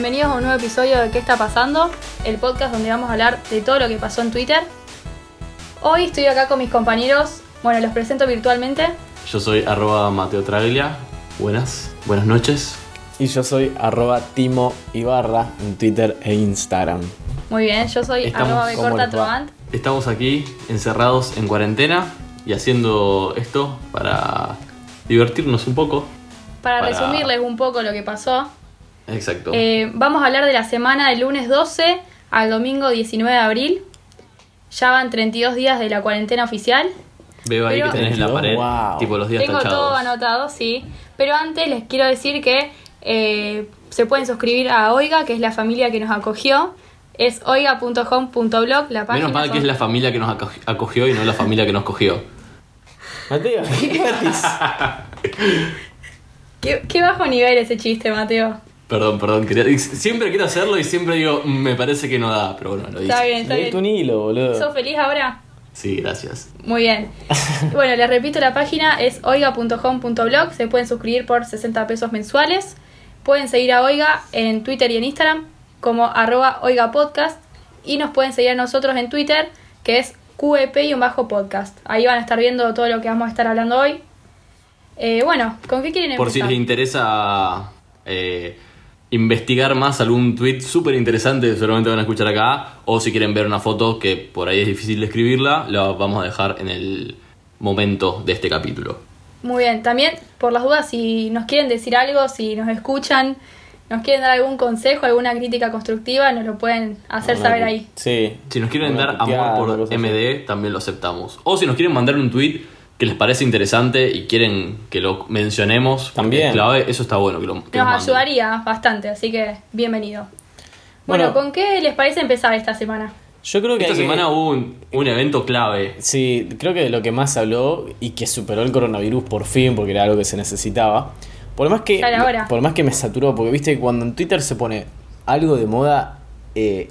Bienvenidos a un nuevo episodio de ¿Qué está pasando? El podcast donde vamos a hablar de todo lo que pasó en Twitter. Hoy estoy acá con mis compañeros, bueno, los presento virtualmente. Yo soy arroba Mateo Traglia. Buenas, buenas noches. Y yo soy arroba Timo Ibarra en Twitter e Instagram. Muy bien, yo soy Estamos- arroba ¿cómo Becorta? Trovant. Estamos aquí encerrados en cuarentena y haciendo esto para divertirnos un poco. Para Para- resumirles un poco lo que pasó, Exacto. eh, vamos a hablar de la semana del lunes 12 al domingo 19 de abril. Ya van 32 días de la cuarentena oficial. Veo ahí que tenés en la pared, Wow. tipo los días Tengo todo tachados. anotado, sí. Pero antes les quiero decir que eh, se pueden suscribir a Oiga, que es la familia que nos acogió. Es oiga.home.blog, la página. Menos mal que son- es la familia que nos aco- acogió y no la familia que nos cogió. Mateo. ¿Qué, qué bajo nivel ese chiste, Mateo. Perdón, perdón. quería- siempre quiero hacerlo y siempre digo, "Mm, me parece que no da, pero bueno, lo Está hice. bien, está Leíste un bien. hilo, boludo. ¿Sos feliz ahora? Sí, gracias. Muy bien. Bueno, les repito, la página es oiga.home.blog. Se pueden suscribir por 60 pesos mensuales. Pueden seguir a Oiga en Twitter y en Instagram como arroba Oiga Podcast. Y nos pueden seguir a nosotros en Twitter, que es QEP y un bajo podcast. Ahí van a estar viendo todo lo que vamos a estar hablando hoy. Eh, bueno, ¿con qué quieren Por si empezar? les interesa eh, investigar más algún tweet súper interesante, seguramente van a escuchar acá. O si quieren ver una foto que por ahí es difícil de escribirla, la vamos a dejar en el momento de este capítulo. Muy bien, también por las dudas, si nos quieren decir algo, si nos escuchan, nos quieren dar algún consejo, alguna crítica constructiva, nos lo pueden hacer Una saber ahí. Sí. Si nos quieren Una dar amor por así. MD, también lo aceptamos. O si nos quieren mandar un tweet que les parece interesante y quieren que lo mencionemos, También. clave, eso está bueno que lo que Nos ayudaría bastante, así que bienvenido. Bueno, Bueno. ¿con qué les parece empezar esta semana? Yo creo que. Esta que- semana hubo un, un evento clave. Sí, creo que de lo que más se habló y que superó el coronavirus por fin, porque era algo que se necesitaba. Por más que, por más que me saturó, porque viste que cuando en Twitter se pone algo de moda, eh,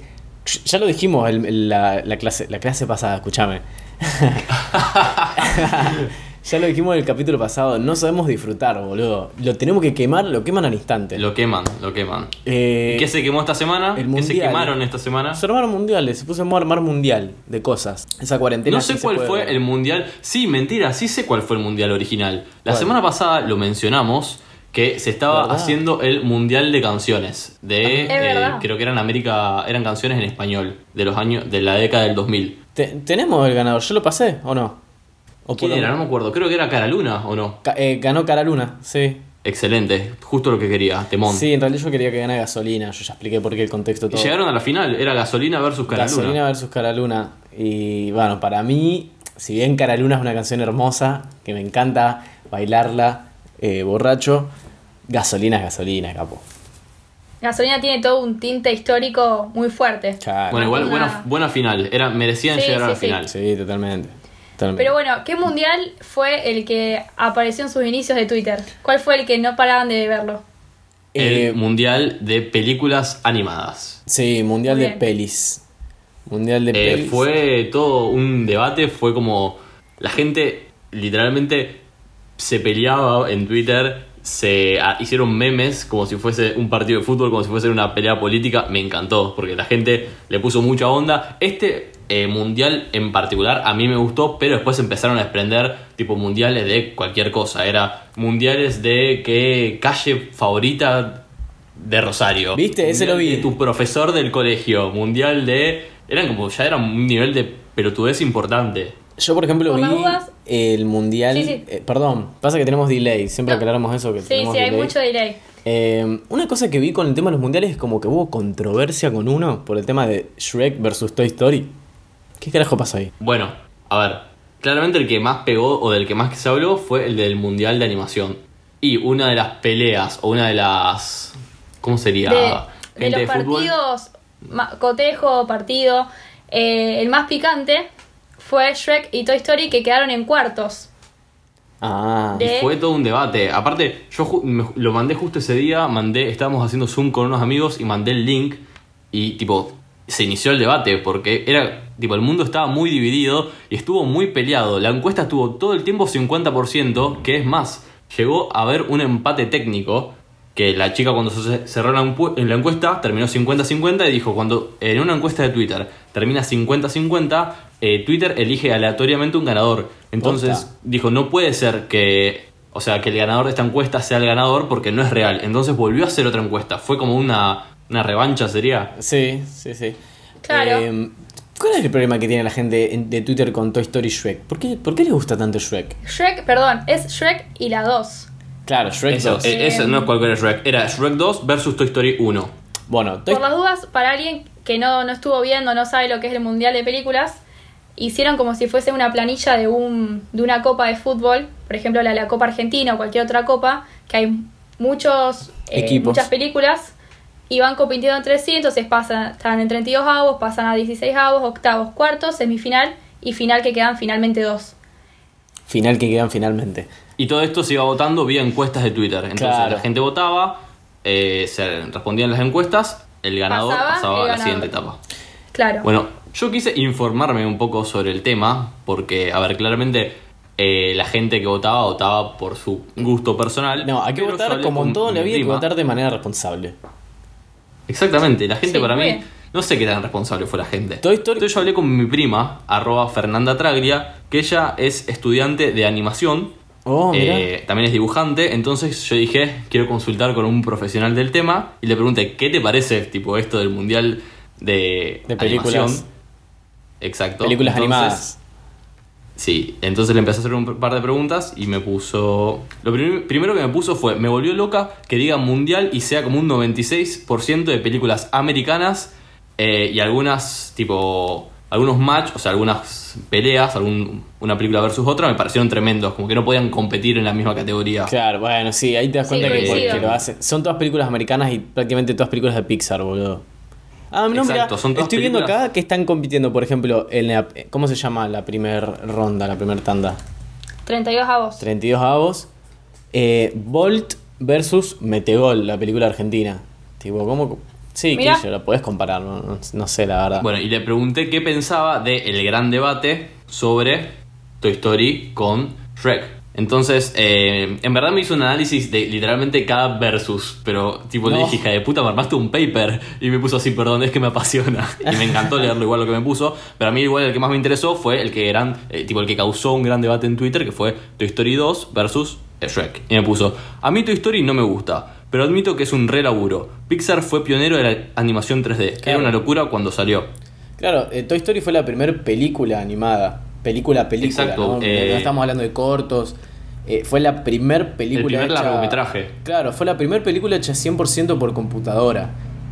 ya lo dijimos en en la, la clase, la clase pasada, escúchame. ya lo dijimos en el capítulo pasado, no sabemos disfrutar, boludo. Lo tenemos que quemar, lo queman al instante. Lo queman, lo queman. Eh, ¿Qué se quemó esta semana? el ¿Qué se quemaron esta semana? Se armaron mundiales, se puso a armar mundial de cosas. Esa cuarentena. No sé cuál fue ver. el mundial. Sí, mentira, sí sé cuál fue el mundial original. La ¿Cuál? semana pasada lo mencionamos que se estaba ¿Verdad? haciendo el mundial de canciones de verdad. creo que eran América, eran canciones en español de los años de la década del 2000. Te- ¿Tenemos el ganador? ¿Yo lo pasé o no? ¿O ¿Quién era? No me acuerdo. Creo que era Cara Luna o no. Ca- eh, ganó Cara Luna, sí. Excelente, justo lo que quería, Temón. Sí, en realidad yo quería que gane gasolina. Yo ya expliqué por qué el contexto Y todo. llegaron a la final, era Gasolina versus Cara gasolina versus Cara Luna. Y bueno, para mí, si bien Cara Luna es una canción hermosa, que me encanta bailarla eh, borracho, gasolina es gasolina, capo. Gasolina tiene todo un tinte histórico muy fuerte. Claro. Bueno, igual buena, buena final, era, merecían Sí, llegar a la sí, sí. final. Sí, totalmente. totalmente. Pero bueno, ¿qué mundial fue el que apareció en sus inicios de Twitter? ¿Cuál fue el que no paraban de verlo? El Eh, mundial de películas animadas. sí, mundial de pelis. Mundial de Eh, pelis. fue todo un debate, fue como la gente literalmente se peleaba en Twitter, se ah, hicieron memes como si fuese un partido de fútbol, como si fuese una pelea política, me encantó, porque la gente le puso mucha onda. Este eh, mundial en particular a mí me gustó, pero después empezaron a desprender tipo mundiales de cualquier cosa, era mundiales de qué calle favorita de Rosario. ¿Viste? Ese lo vi. de tu profesor del colegio, mundial de... Eran como, ya era un nivel de pelotudez importante. Yo, por ejemplo, Por vi dudas- el mundial. Sí, sí. eh, perdón, pasa que tenemos delay. Siempre No. aclaramos eso. Que Sí, tenemos sí, hay mucho delay. Eh, una cosa que vi con el tema de los mundiales es como que hubo controversia con uno por el tema de Shrek versus Toy Story. ¿Qué carajo pasó ahí? Bueno, a ver, claramente el que más pegó o del que más se habló fue el del mundial de animación. Y una de las peleas o una de las... ¿Cómo sería? De, los partidos cotejo, partido. Eh, el más picante fue Shrek y Toy Story que quedaron en cuartos. Ah. De- Fue todo un debate. Aparte, yo me- lo mandé justo ese día, mandé, estábamos haciendo Zoom con unos amigos y mandé el link y tipo se inició el debate porque era tipo el mundo estaba muy dividido y estuvo muy peleado. La encuesta estuvo todo el tiempo 50%, que es más, llegó a haber un empate técnico que la chica cuando se cerró en la encuesta terminó 50-50 y dijo cuando en una encuesta de Twitter termina 50-50, eh, Twitter elige aleatoriamente un ganador. Entonces Posta. dijo, no puede ser que, o sea, que el ganador de esta encuesta sea el ganador porque no es real. Entonces volvió a hacer otra encuesta. Fue como una, una revancha, sería. Sí, sí, sí. Claro. Eh, ¿Cuál es el problema que tiene la gente en- de Twitter con Toy Story y Shrek? ¿Por qué, ¿Por qué les gusta tanto Shrek? Shrek, perdón, es Shrek y la 2. Claro, Shrek Eso, 2. eh, eso no es cualquier Shrek. Era Shrek 2 versus Toy Story 1. Bueno, Toy Por las dudas, para alguien que no, no estuvo viendo, no sabe lo que es el Mundial de Películas, hicieron como si fuese una planilla de, un, de una copa de fútbol, por ejemplo la, la Copa Argentina o cualquier otra copa, que hay muchos, eh, Equipos. muchas películas y van compitiendo entre sí, entonces pasan, están en 32 avos, pasan a 16 avos, octavos, cuartos, semifinal y final que quedan finalmente dos. final que quedan finalmente. Y todo esto se iba votando vía encuestas de Twitter. Entonces Claro. la gente votaba, eh, se respondían las encuestas, el ganador Pasaba pasaba, el a la siguiente etapa. Claro. Bueno, yo quise informarme un poco sobre el tema, porque, a ver, claramente eh, la gente que votaba votaba por su gusto personal. No, hay que votar como en en la vida, hay que votar de manera responsable. Exactamente, la gente Sí, para mí, no sé qué tan responsable fue la gente. Toy Story- Entonces yo hablé con mi prima, arroba Fernanda Traglia, que ella es estudiante de animación, Oh, eh, también es dibujante, entonces yo dije, quiero consultar con un profesional del tema y le pregunté, ¿qué te parece tipo esto del mundial de, De películas. animación? Exacto. Películas Entonces, animadas. Sí, entonces le empecé a hacer un par de preguntas y me puso... Lo prim- primero que me puso fue, me volvió loca que diga mundial y sea como un 96% de películas americanas eh, y algunas, tipo, algunos match, o sea, algunas peleas, algún, una película versus otra, me parecieron tremendos, como que no podían competir en la misma categoría. Claro, bueno, sí, ahí te das Sí, cuenta que, lo hacen. Son todas películas americanas y prácticamente todas películas de Pixar, boludo. Ah, no, mira, Exacto, son todas estoy viendo películas- acá que están compitiendo, por ejemplo, en la, ¿cómo se llama la primera ronda, la primera tanda? 32 avos. 32 avos. Eh, Bolt versus Metegol, la película argentina. Tipo, ¿cómo? Sí, yo la podés comparar, no, no- no sé, la verdad. Bueno, y le pregunté qué pensaba del gran debate sobre Toy Story con Shrek. Entonces, eh, en verdad me hizo un análisis de literalmente cada versus, pero tipo le No. dije, hija de puta, me armaste un paper y me puso así, perdón, es que me apasiona. Y me encantó leerlo igual lo que me puso, pero a mí igual el que más me interesó fue el que eran, eh, tipo el que causó un gran debate en Twitter, que fue Toy Story 2 versus eh, Shrek. Y me puso, a mí Toy Story no me gusta, pero admito que es un re laburo. Pixar fue pionero de la animación 3D, era Claro. una locura cuando salió. Claro, eh, Toy Story fue la primera película animada. Película, película. Exacto, ¿no? eh, no estamos hablando de cortos. Eh, fue la primer película. El primer hecha- largometraje. Claro, fue la primera película hecha 100% por computadora.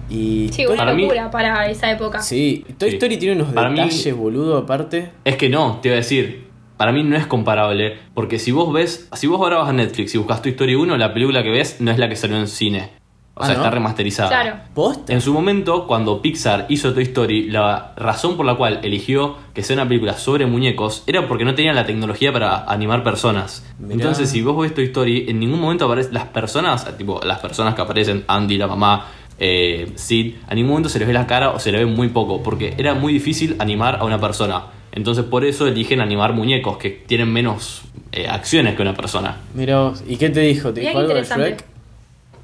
Y Sí, Toy- una Para mí- locura para esa época. sí, Toy Sí. Story tiene unos Para mí- detalles, boludo, aparte. Es que no, te iba a decir. Para mí no es comparable. Porque si vos ves. Si vos ahora vas a Netflix y buscas tu historia 1, la película que ves no es la que salió en cine. O Ah, sea, ¿no? está remasterizada. Claro. ¿Posta? En su momento, cuando Pixar hizo Toy Story, la razón por la cual eligió que sea una película sobre muñecos era porque no tenían la tecnología para animar personas. Mirá. Entonces, si vos ves Toy Story, en ningún momento aparecen las personas, tipo las personas que aparecen, Andy, la mamá, eh, Sid, a ningún momento se les ve la cara o se les ve muy poco, porque era muy difícil animar a una persona. Entonces, por eso eligen animar muñecos que tienen menos eh, acciones que una persona. Mira ¿y qué te dijo? ¿Te dijo algo de interesante. Shrek?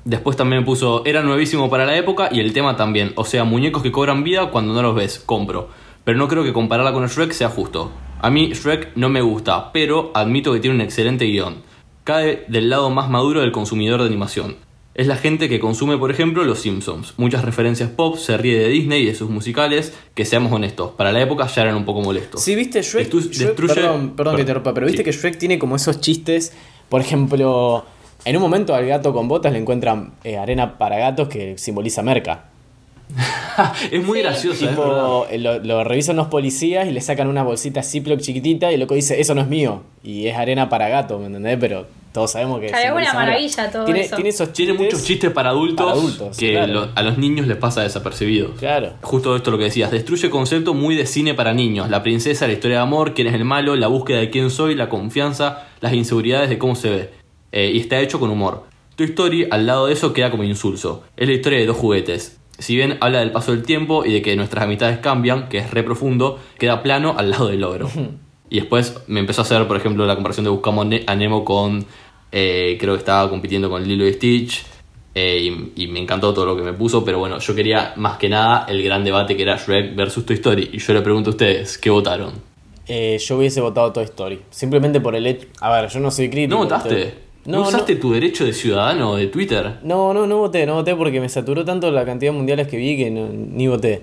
Después también me puso, era nuevísimo para la época y el tema también. O sea, muñecos que cobran vida cuando no los ves, compro. Pero no creo que compararla con Shrek sea justo. A mí Shrek no me gusta, pero admito que tiene un excelente guion. Cae del lado más maduro del consumidor de animación. Es la gente que consume, por ejemplo, Los Simpsons. Muchas referencias pop, se ríe de Disney y de sus musicales, que seamos honestos, para la época ya eran un poco molestos. Sí, viste, Shrek. Shrek- destruye- perdón, perdón que te interrumpa, pero viste Sí. que Shrek tiene como esos chistes. Por ejemplo, en un momento al gato con botas le encuentran eh, arena para gatos que simboliza merca. es muy Sí. gracioso, verdad. Tipo, eh, lo, lo revisan los policías y le sacan una bolsita Ziploc chiquitita y el loco dice, eso no es mío. Y es arena para gato, ¿me entendés? Pero Todos sabemos que... Claro, es una maravilla todo tiene, eso. Tiene esos Tiene chistes- muchos chistes para adultos, para adultos, que claro. lo- a los niños les pasa desapercibidos. Claro. Justo esto lo que decías, destruye concepto muy de cine para niños. La princesa, la historia de amor, quién es el malo, la búsqueda de quién soy, la confianza, las inseguridades de cómo se ve. Eh, y está hecho con humor. Toy Story, al lado de eso, queda como insulso. Es la historia de dos juguetes. Si bien habla del paso del tiempo y de que nuestras amistades cambian, que es re profundo, queda plano al lado del logro. y después me empezó a hacer, por ejemplo, la comparación de Buscamos a Nemo con. eh, creo que estaba compitiendo con Lilo y Stitch. eh, y, y me encantó todo lo que me puso, pero bueno, yo quería más que nada el gran debate que era Shrek versus Toy Story. Y yo le pregunto a ustedes, ¿qué votaron? Eh, yo hubiese votado Toy Story. Simplemente por el hecho... A ver, yo no soy crítico. ¿No votaste? ¿No, No, usaste no, tu derecho de ciudadano de Twitter? no, no, no voté, no voté porque me saturó tanto la cantidad de mundiales que vi que no- ni voté.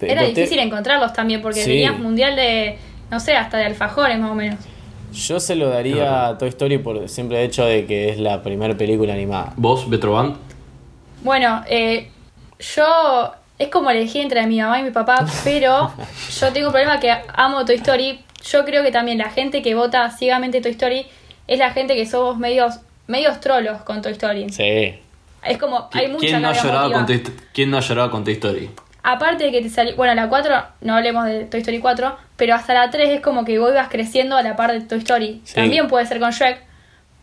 Era voté- difícil encontrarlos también porque Sí. tenías mundial de, no sé, hasta de alfajores más o menos. Yo se lo daría a Toy Story por el simple hecho de que es la primera película animada. ¿Vos, Betroban? Bueno, eh, yo es como elegí entre mi mamá y mi papá, pero yo tengo un problema que amo Toy Story. Yo creo que también la gente que vota ciegamente Toy Story es la gente que somos medios, medios trolos con Toy Story. Sí. Es como, hay mucha ¿Quién no, ha llorado con Toy, ¿Quién no ha llorado con Toy Story? Aparte de que te salió, bueno, la 4, no hablemos de Toy Story 4, pero hasta la 3 es como que vos ibas creciendo a la par de Toy Story. Sí. También puede ser con Shrek,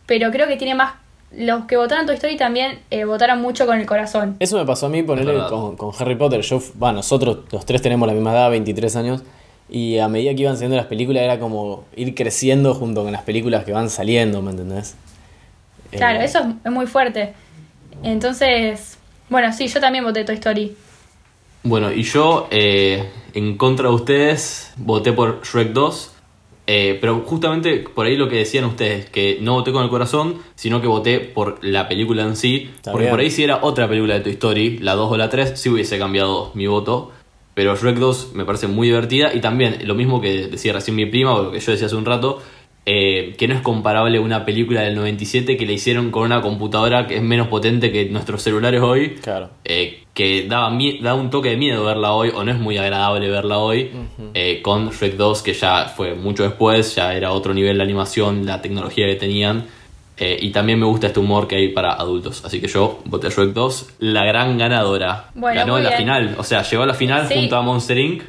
pero creo que tiene más... Los que votaron Toy Story también eh, votaron mucho con el corazón. Eso me pasó a mí ponerle con, con Harry Potter. Yo, va, nosotros los tres tenemos la misma edad, 23 años. Y a medida que iban saliendo las películas era como ir creciendo junto con las películas que van saliendo, ¿me entendés? Claro, Eh, eso es, muy fuerte. Entonces, bueno, sí, yo también voté Toy Story. Bueno, y yo, eh, en contra de ustedes, voté por Shrek 2. eh, pero justamente por ahí lo que decían ustedes, que no voté con el corazón, sino que voté por la película en sí. Está porque bien. por ahí si era otra película de Toy Story, la 2 o la 3, sí hubiese cambiado mi voto. Pero Shrek 2 me parece muy divertida y también lo mismo que decía recién mi prima, o lo que yo decía hace un rato, eh, que no es comparable a una película del 97 que le hicieron con una computadora que es menos potente que nuestros celulares hoy Claro. eh, que daba, da un toque de miedo verla hoy, o no es muy agradable verla hoy, eh, con Shrek 2, que ya fue mucho después, ya era otro nivel de animación, la tecnología que tenían, eh, y también me gusta este humor que hay para adultos. Así que yo voté Shrek 2, la gran ganadora. Bueno, Ganó en la bien. final, o sea, llegó a la final Sí. junto a Monster Inc.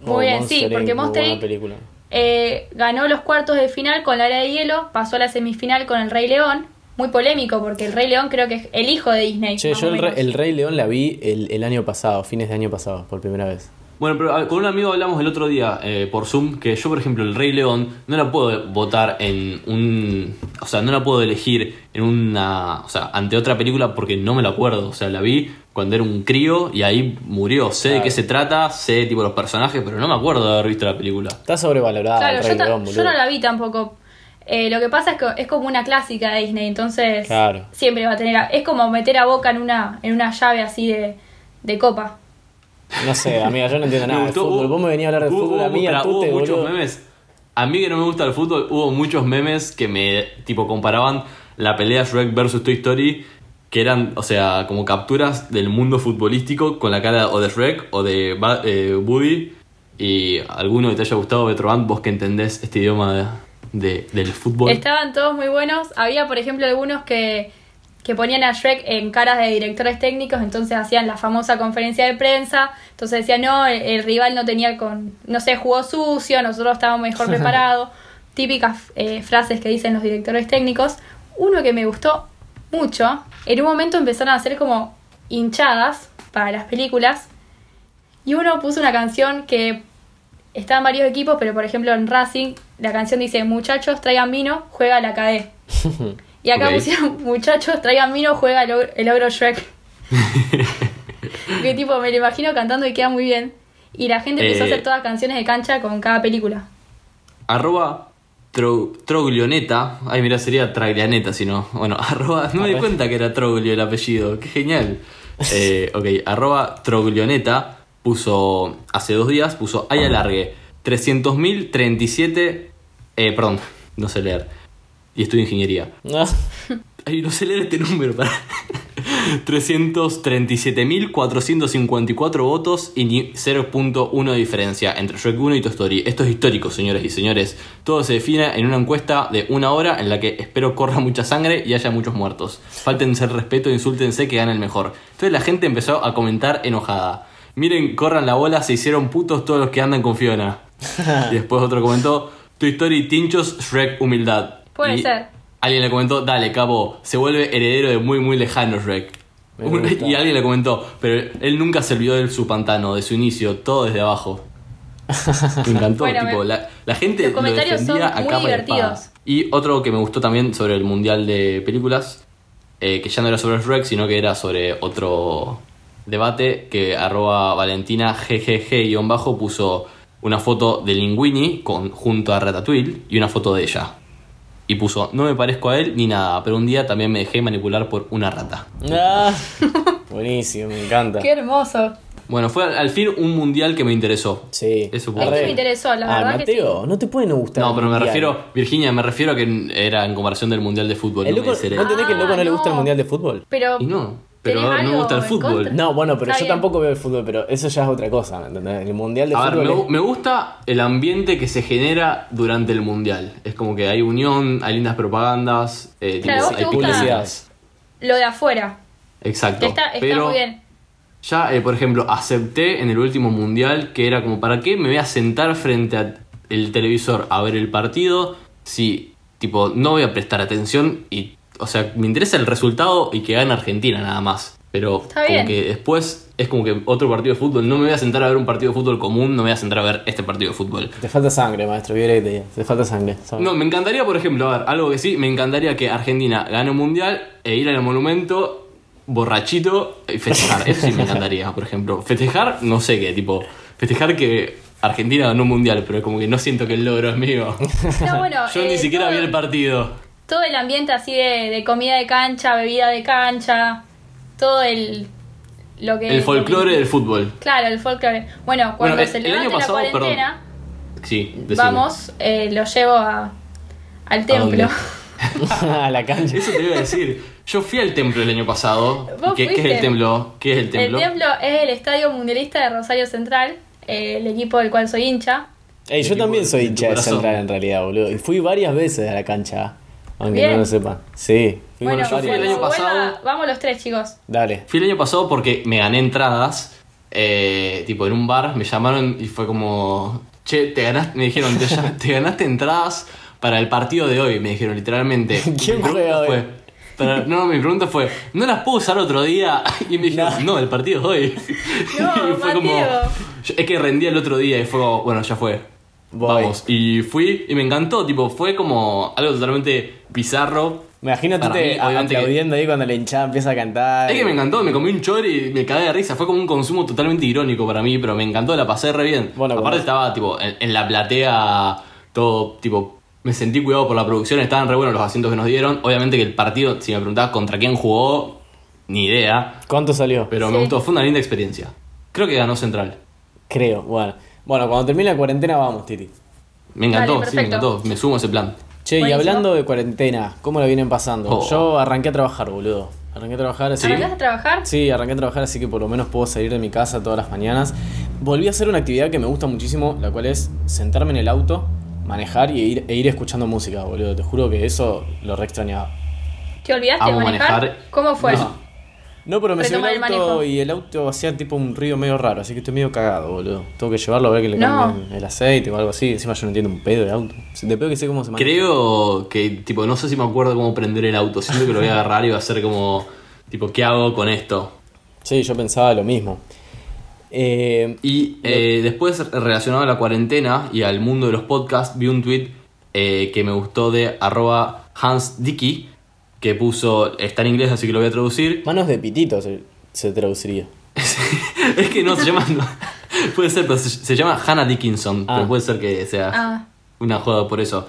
Muy bien, sí, Inc., porque Monster Inc. película. Eh, ganó los cuartos de final con la era de hielo, pasó a la semifinal con el Rey León. Muy polémico porque el Rey León creo que es el hijo de Disney. Che, yo el, menos. Re- el Rey León la vi el, el año pasado, fines de año pasado, por primera vez. Bueno, pero con un amigo hablamos el otro día eh, por Zoom que yo, por ejemplo, el Rey León no la puedo votar en un. O sea, no la puedo elegir en una. O sea, ante otra película porque no me la acuerdo. O sea, la vi cuando era un crío y ahí murió. Sé de qué se trata, sé tipo los personajes, pero no me acuerdo de haber visto la película. Está sobrevalorada Claro, el yo, Rey ta- León, yo no la vi tampoco. Eh, lo que pasa es que es como una clásica de Disney, entonces Claro. siempre va a tener. a- es como meter a boca en una, en una llave así de, de copa. No sé, amiga, yo no entiendo nada de gustó, fútbol. hubo- Vos me venías a hablar de hubo- fútbol, hubo- amiga, pará, tú hubo te muchos boludo. memes. A mí que no me gusta el fútbol, hubo muchos memes que me tipo comparaban la pelea Shrek versus Toy Story, que eran, o sea, como capturas del mundo futbolístico con la cara o de Shrek o de eh, Woody. Y alguno que te haya gustado, Betroban, vos que entendés este idioma de, de- del fútbol. Estaban todos muy buenos. Había, por ejemplo, algunos que, que ponían a Shrek en caras de directores técnicos, entonces hacían la famosa conferencia de prensa. Entonces decían, no, el, el rival no tenía con. No sé, jugó sucio, nosotros estábamos mejor preparados. Típicas eh, frases que dicen los directores técnicos. Uno que me gustó mucho, en un momento empezaron a hacer como hinchadas para las películas. Y uno puso una canción que está en varios equipos, pero por ejemplo en Racing la canción dice muchachos traigan vino, juega la KD. Y acá Ok. pusieron muchachos traigan vino, juega el, ogro- el ogro Shrek. que tipo me lo imagino cantando y queda muy bien. Y la gente empezó a Eh. hacer todas canciones de cancha con cada película. Arroba tro- Troglioneta. Ay, mira, sería Traglianeta si no. Bueno, arroba. No me di cuenta que era Troglio el apellido. Qué genial. Eh, ok, arroba Troglioneta puso. Hace dos días puso. Ay, alargue. 300.037. Eh, perdón, no sé leer. Y estudio ingeniería. No. Ay, no sé leer este número. Para. 337.454 votos y ni 0.1 de diferencia entre Shrek 1 y Toy Story. Esto es histórico, señores y señores. Todo se define en una encuesta de una hora en la que espero corra mucha sangre y haya muchos muertos. Fáltense el respeto insúltense que gane el mejor. Entonces la gente empezó a comentar enojada. Miren, corran la bola, se hicieron putos todos los que andan con Fiona. y después otro comentó, Toy Story Tinchos, Shrek Humildad. Puede Y ser. Alguien le comentó, dale, cabo, se vuelve heredero de muy muy lejano Shrek. Un- y alguien le comentó, pero él nunca se olvidó de su pantano, de su inicio, todo desde abajo. Me encantó, Bueno, tipo, me- la, la gente los lo comentarios defendía son a muy y divertidos. Y otro que me gustó también sobre el mundial de películas, eh, que ya no era sobre Shrek, sino que era sobre otro debate, que arroba Valentina GGG-bajo puso una foto de Linguini con, junto a Ratatouille y una foto de ella. Y puso, no me parezco a él ni nada, pero un día también me dejé manipular por una rata. Ah, buenísimo, me encanta. Qué hermoso. Bueno, fue al, al fin un mundial que me interesó. Sí. Eso Este Arre. me interesó, la ah, verdad que Mateo, no te puede no gustar. No, el pero me mundial. refiero, Virginia, me refiero a que era en comparación del mundial de fútbol. El no, loco, ¿No entendés que el loco no, Ah, le gusta el no. mundial de fútbol? Pero. Y no, pero ¿Tenés no me gusta el fútbol. contra? No, bueno, pero Está yo bien. tampoco veo el fútbol, pero eso ya es otra cosa, ¿me entendés? El mundial de A ver, fútbol. me, es- gu- me gusta el ambiente que se genera durante el mundial. Es como que hay unión, hay lindas propagandas, eh, tipo, Claro, ¿vos te hay gusta? publicidades. Lo de afuera. Exacto. Está pero muy bien. ya, eh, por ejemplo, acepté en el último mundial que era como, ¿para qué me voy a sentar frente al televisor a ver el partido si, tipo, no voy a prestar atención y, o sea, me interesa el resultado y que gane Argentina nada más. Pero Está como bien. que después es como que otro partido de fútbol, no me voy a sentar a ver un partido de fútbol común, no me voy a sentar a ver este partido de fútbol. Te falta sangre, maestro. Te. Te falta sangre. ¿sabes? No, me encantaría, por ejemplo, a ver, algo que sí, me encantaría que Argentina gane un mundial e ir al monumento borrachito y festejar. Eso sí me encantaría, por ejemplo. Festejar, no sé qué, tipo, festejar que Argentina ganó un mundial, pero como que no siento que el logro es mío. No, bueno, Yo ni eh, siquiera todo, vi el partido. Todo el ambiente así de, de comida de cancha, bebida de cancha, todo el. Lo que, El folclore del fútbol. Claro, el folclore. Bueno, cuando Bueno, se el levante año pasado, la cuarentena, Sí, vamos, eh, lo llevo a, al templo. a la cancha. Eso te iba a decir. Yo fui al templo el año pasado. ¿Vos ¿Qué, qué es el templo? ¿Qué es el templo? El templo es el Estadio Mundialista de Rosario Central, eh, el equipo del cual soy hincha. Ey, yo también soy hincha de. Central en realidad, boludo. Y fui varias veces a la cancha. Aunque Bien. no lo sepan. Sí. fui Bueno, yo fui el año pasado- vamos los tres, chicos. Dale. Fui el año pasado porque me gané entradas, eh, tipo en un bar, me llamaron y fue como, che, te ganaste, me dijeron, te, ganaste entradas para el partido de hoy, me dijeron literalmente. ¿Quién juega hoy? fue, para- no, mi pregunta fue, ¿no las puedo usar otro día? Y me dijeron, no, No. el partido es hoy. No, y fue como, yo- es que rendía el otro día y fue como, bueno, ya fue. Voy. Vamos. Y fui y me encantó, tipo, fue como algo totalmente bizarro. Imagínate obviamente que- aplaudiendo ahí cuando la hinchada empieza a cantar. Es que me encantó, me comí un chori y me cagué de risa. Fue como un consumo totalmente irónico para mí, pero me encantó, la pasé re bien. Bueno, Aparte estaba tipo en, en la platea, todo tipo. Me sentí cuidado por la producción, estaban re buenos los asientos que nos dieron. Obviamente que el partido, si me preguntabas contra quién jugó, ni idea. ¿Cuánto salió? Pero Sí. me gustó, fue una linda experiencia. Creo que ganó Central. Creo. Bueno. Bueno, cuando termine la cuarentena vamos, Titi. Me encantó, Dale, sí, me encantó. Me sumo a ese plan. Che, y hablando de cuarentena, ¿cómo la vienen pasando? Oh. Yo arranqué a trabajar, boludo. Arranqué a trabajar, así ¿Arrancaste a trabajar? Sí, arranqué a trabajar, así que por lo menos puedo salir de mi casa todas las mañanas. Volví a hacer una actividad que me gusta muchísimo, la cual es sentarme en el auto, manejar y ir, e ir escuchando música, boludo. Te juro que eso lo re extrañaba. ¿Te olvidaste de manejar? manejar. ¿Cómo fue? No. No, pero me subí el auto manejo. y el auto hacía tipo un ruido medio raro, así que estoy medio cagado, boludo. Tengo que llevarlo a ver que le No. cambien el aceite o algo así. Encima yo no entiendo un pedo de auto. De pedo que sé cómo se maneja. Creo que, tipo, no sé si me acuerdo cómo prender el auto. Siento que lo voy a agarrar y va a ser como, tipo, ¿qué hago con esto? Sí, yo pensaba lo mismo. Eh, Y eh, después, relacionado a la cuarentena y al mundo de los podcasts, vi un tweet eh, que me gustó de arroba Hans Dicky, que puso, está en inglés así que lo voy a traducir. manos de pitito se, se traduciría. es que no, se llama... no, puede ser, pero se, se llama Hannah Dickinson, Ah. pero puede ser que sea Ah, una joda por eso.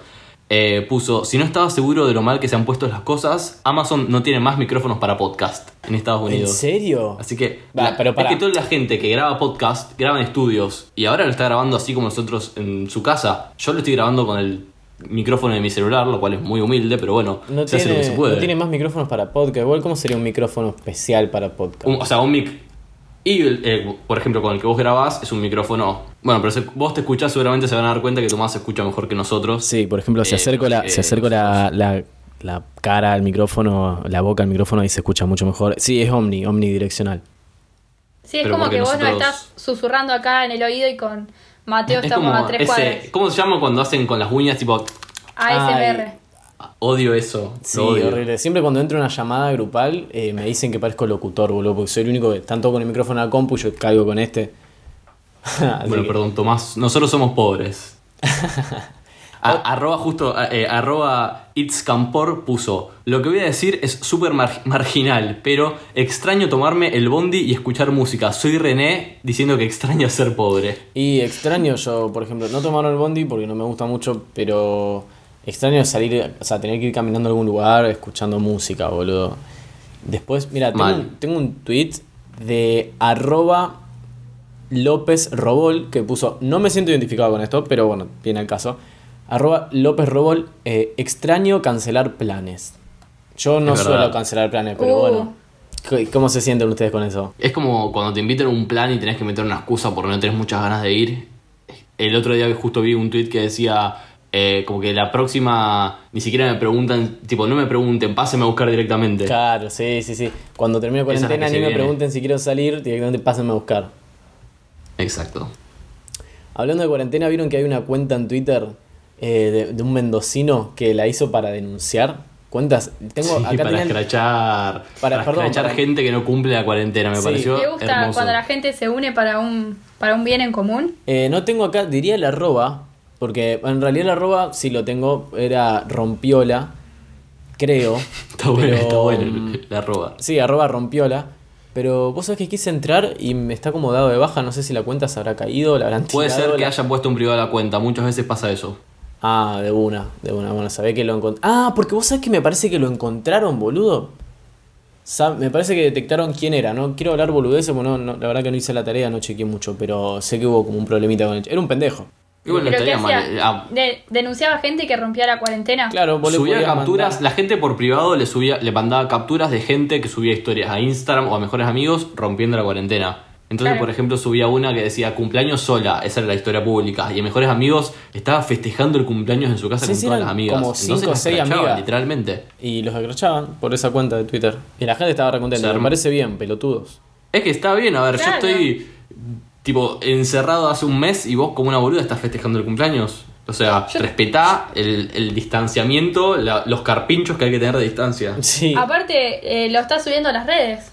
Eh, puso, si no estabas seguro de lo mal que se han puesto las cosas, Amazon no tiene más micrófonos para podcast en Estados ¿En Unidos. serio? Así que la- pero es pará. que toda la gente que graba podcast graba en estudios y ahora lo está grabando así como nosotros en su casa. Yo lo estoy grabando con el micrófono de mi celular, lo cual es muy humilde, pero bueno, No se hace lo tiene, que se puede. no tiene más micrófonos para podcast. Igual, ¿cómo sería un micrófono especial para podcast? Un- o sea, un mic. Y, eh, por ejemplo, con el que vos grabás es un micrófono. Bueno, pero si vos te escuchás, seguramente se van a dar cuenta que Tomás se escucha mejor que nosotros. Sí, por ejemplo, si Eh, acerco, la, eh, si acerco la, la- la cara al micrófono, la boca al micrófono, ahí se escucha mucho mejor. Sí, es omni, omnidireccional. Sí, es Pero como que vos no nosotros- estás susurrando acá en el oído y con Mateo Es estamos como a tres ese. cuadras. ¿Cómo se llama cuando hacen con las uñas? Tipo, ASMR. odio eso. Sí, odio. horrible. Siempre cuando entro en una llamada grupal eh, me dicen que parezco locutor, boludo, porque soy el único que tanto con el micrófono a la compu y yo caigo con este. Bueno, que- perdón, Tomás. Nosotros somos pobres. A- arroba justo, eh, arroba Itzcampor puso, lo que voy a decir es súper mar- marginal, pero extraño tomarme el bondi y escuchar música. Soy René diciendo que extraña ser pobre. Y extraño yo, por ejemplo, no tomar el bondi porque no me gusta mucho, pero extraño salir, o sea, tener que ir caminando a algún lugar escuchando música, boludo. Después, mira, tengo tengo un tweet de arroba López Robol que puso, no me siento identificado con esto, pero bueno, viene al caso. Arroba López Robol, eh, extraño cancelar planes. Yo no suelo cancelar planes, pero Uh. bueno. ¿Qué- ¿Cómo se sienten ustedes con eso? Es como cuando te invitan a un plan y tenés que meter una excusa porque no tenés muchas ganas de ir. El otro día justo vi un tweet que decía eh, como que la próxima ni siquiera me preguntan, tipo, no me pregunten, pásenme a buscar directamente. Claro, sí, sí, sí. Cuando la cuarentena ni me viene. pregunten si quiero salir, directamente pásenme a buscar. Exacto. Hablando de cuarentena, ¿vieron que hay una cuenta en Twitter eh, de, de un mendocino que la hizo para denunciar? Cuentas, tengo Sí, acá para escrachar, Para- para, perdón, escrachar para- gente que no cumple la cuarentena, me Sí. pareció Me gusta hermoso. cuando la gente se une para un, para un bien en común. Eh, no tengo acá, diría el arroba, porque en realidad el arroba, si lo tengo, era rompiola, creo. Está bueno, pero, está bueno mm, la arroba. Sí, arroba rompiola. Pero vos sabés que quise entrar y me está como dado de baja, no sé si la cuenta se habrá caído, la habrán Puede tirado, ser que la- hayan puesto en privado la cuenta, muchas veces pasa eso. Ah, de una, de una. Bueno, sabés que lo encontraron. Ah, porque vos sabés que me parece que lo encontraron, boludo. Sa- Me parece que detectaron quién era. No quiero hablar boludeces, porque no, no- la verdad que no hice la tarea, no chequeé mucho, pero sé que hubo como un problemita con el. Era un pendejo. Igual no Pero ¿qué estaría mal. hacía? ah, De- denunciaba gente que rompía la cuarentena. Claro, vos subía capturas, mandar- la gente por privado le subía, le mandaba capturas de gente que subía historias a Instagram o a mejores amigos rompiendo la cuarentena. Entonces, Claro. por ejemplo, subía una que decía cumpleaños sola, esa era la historia pública, y en mejores amigos estaba festejando el cumpleaños en su casa Sí, con sí, todas eran las amigas. como Entonces cinco o las seis amigas. literalmente. Y los escrachaban por esa cuenta de Twitter. Y la gente estaba recontenta. Se Me parece bien, pelotudos. Es que está bien, a ver, Claro. yo estoy tipo encerrado hace un mes y vos como una boluda estás festejando el cumpleaños. O sea, Yo- respetá el, el distanciamiento, la- los carpinchos que hay que tener de distancia. Sí. Aparte, eh, lo está subiendo a las redes.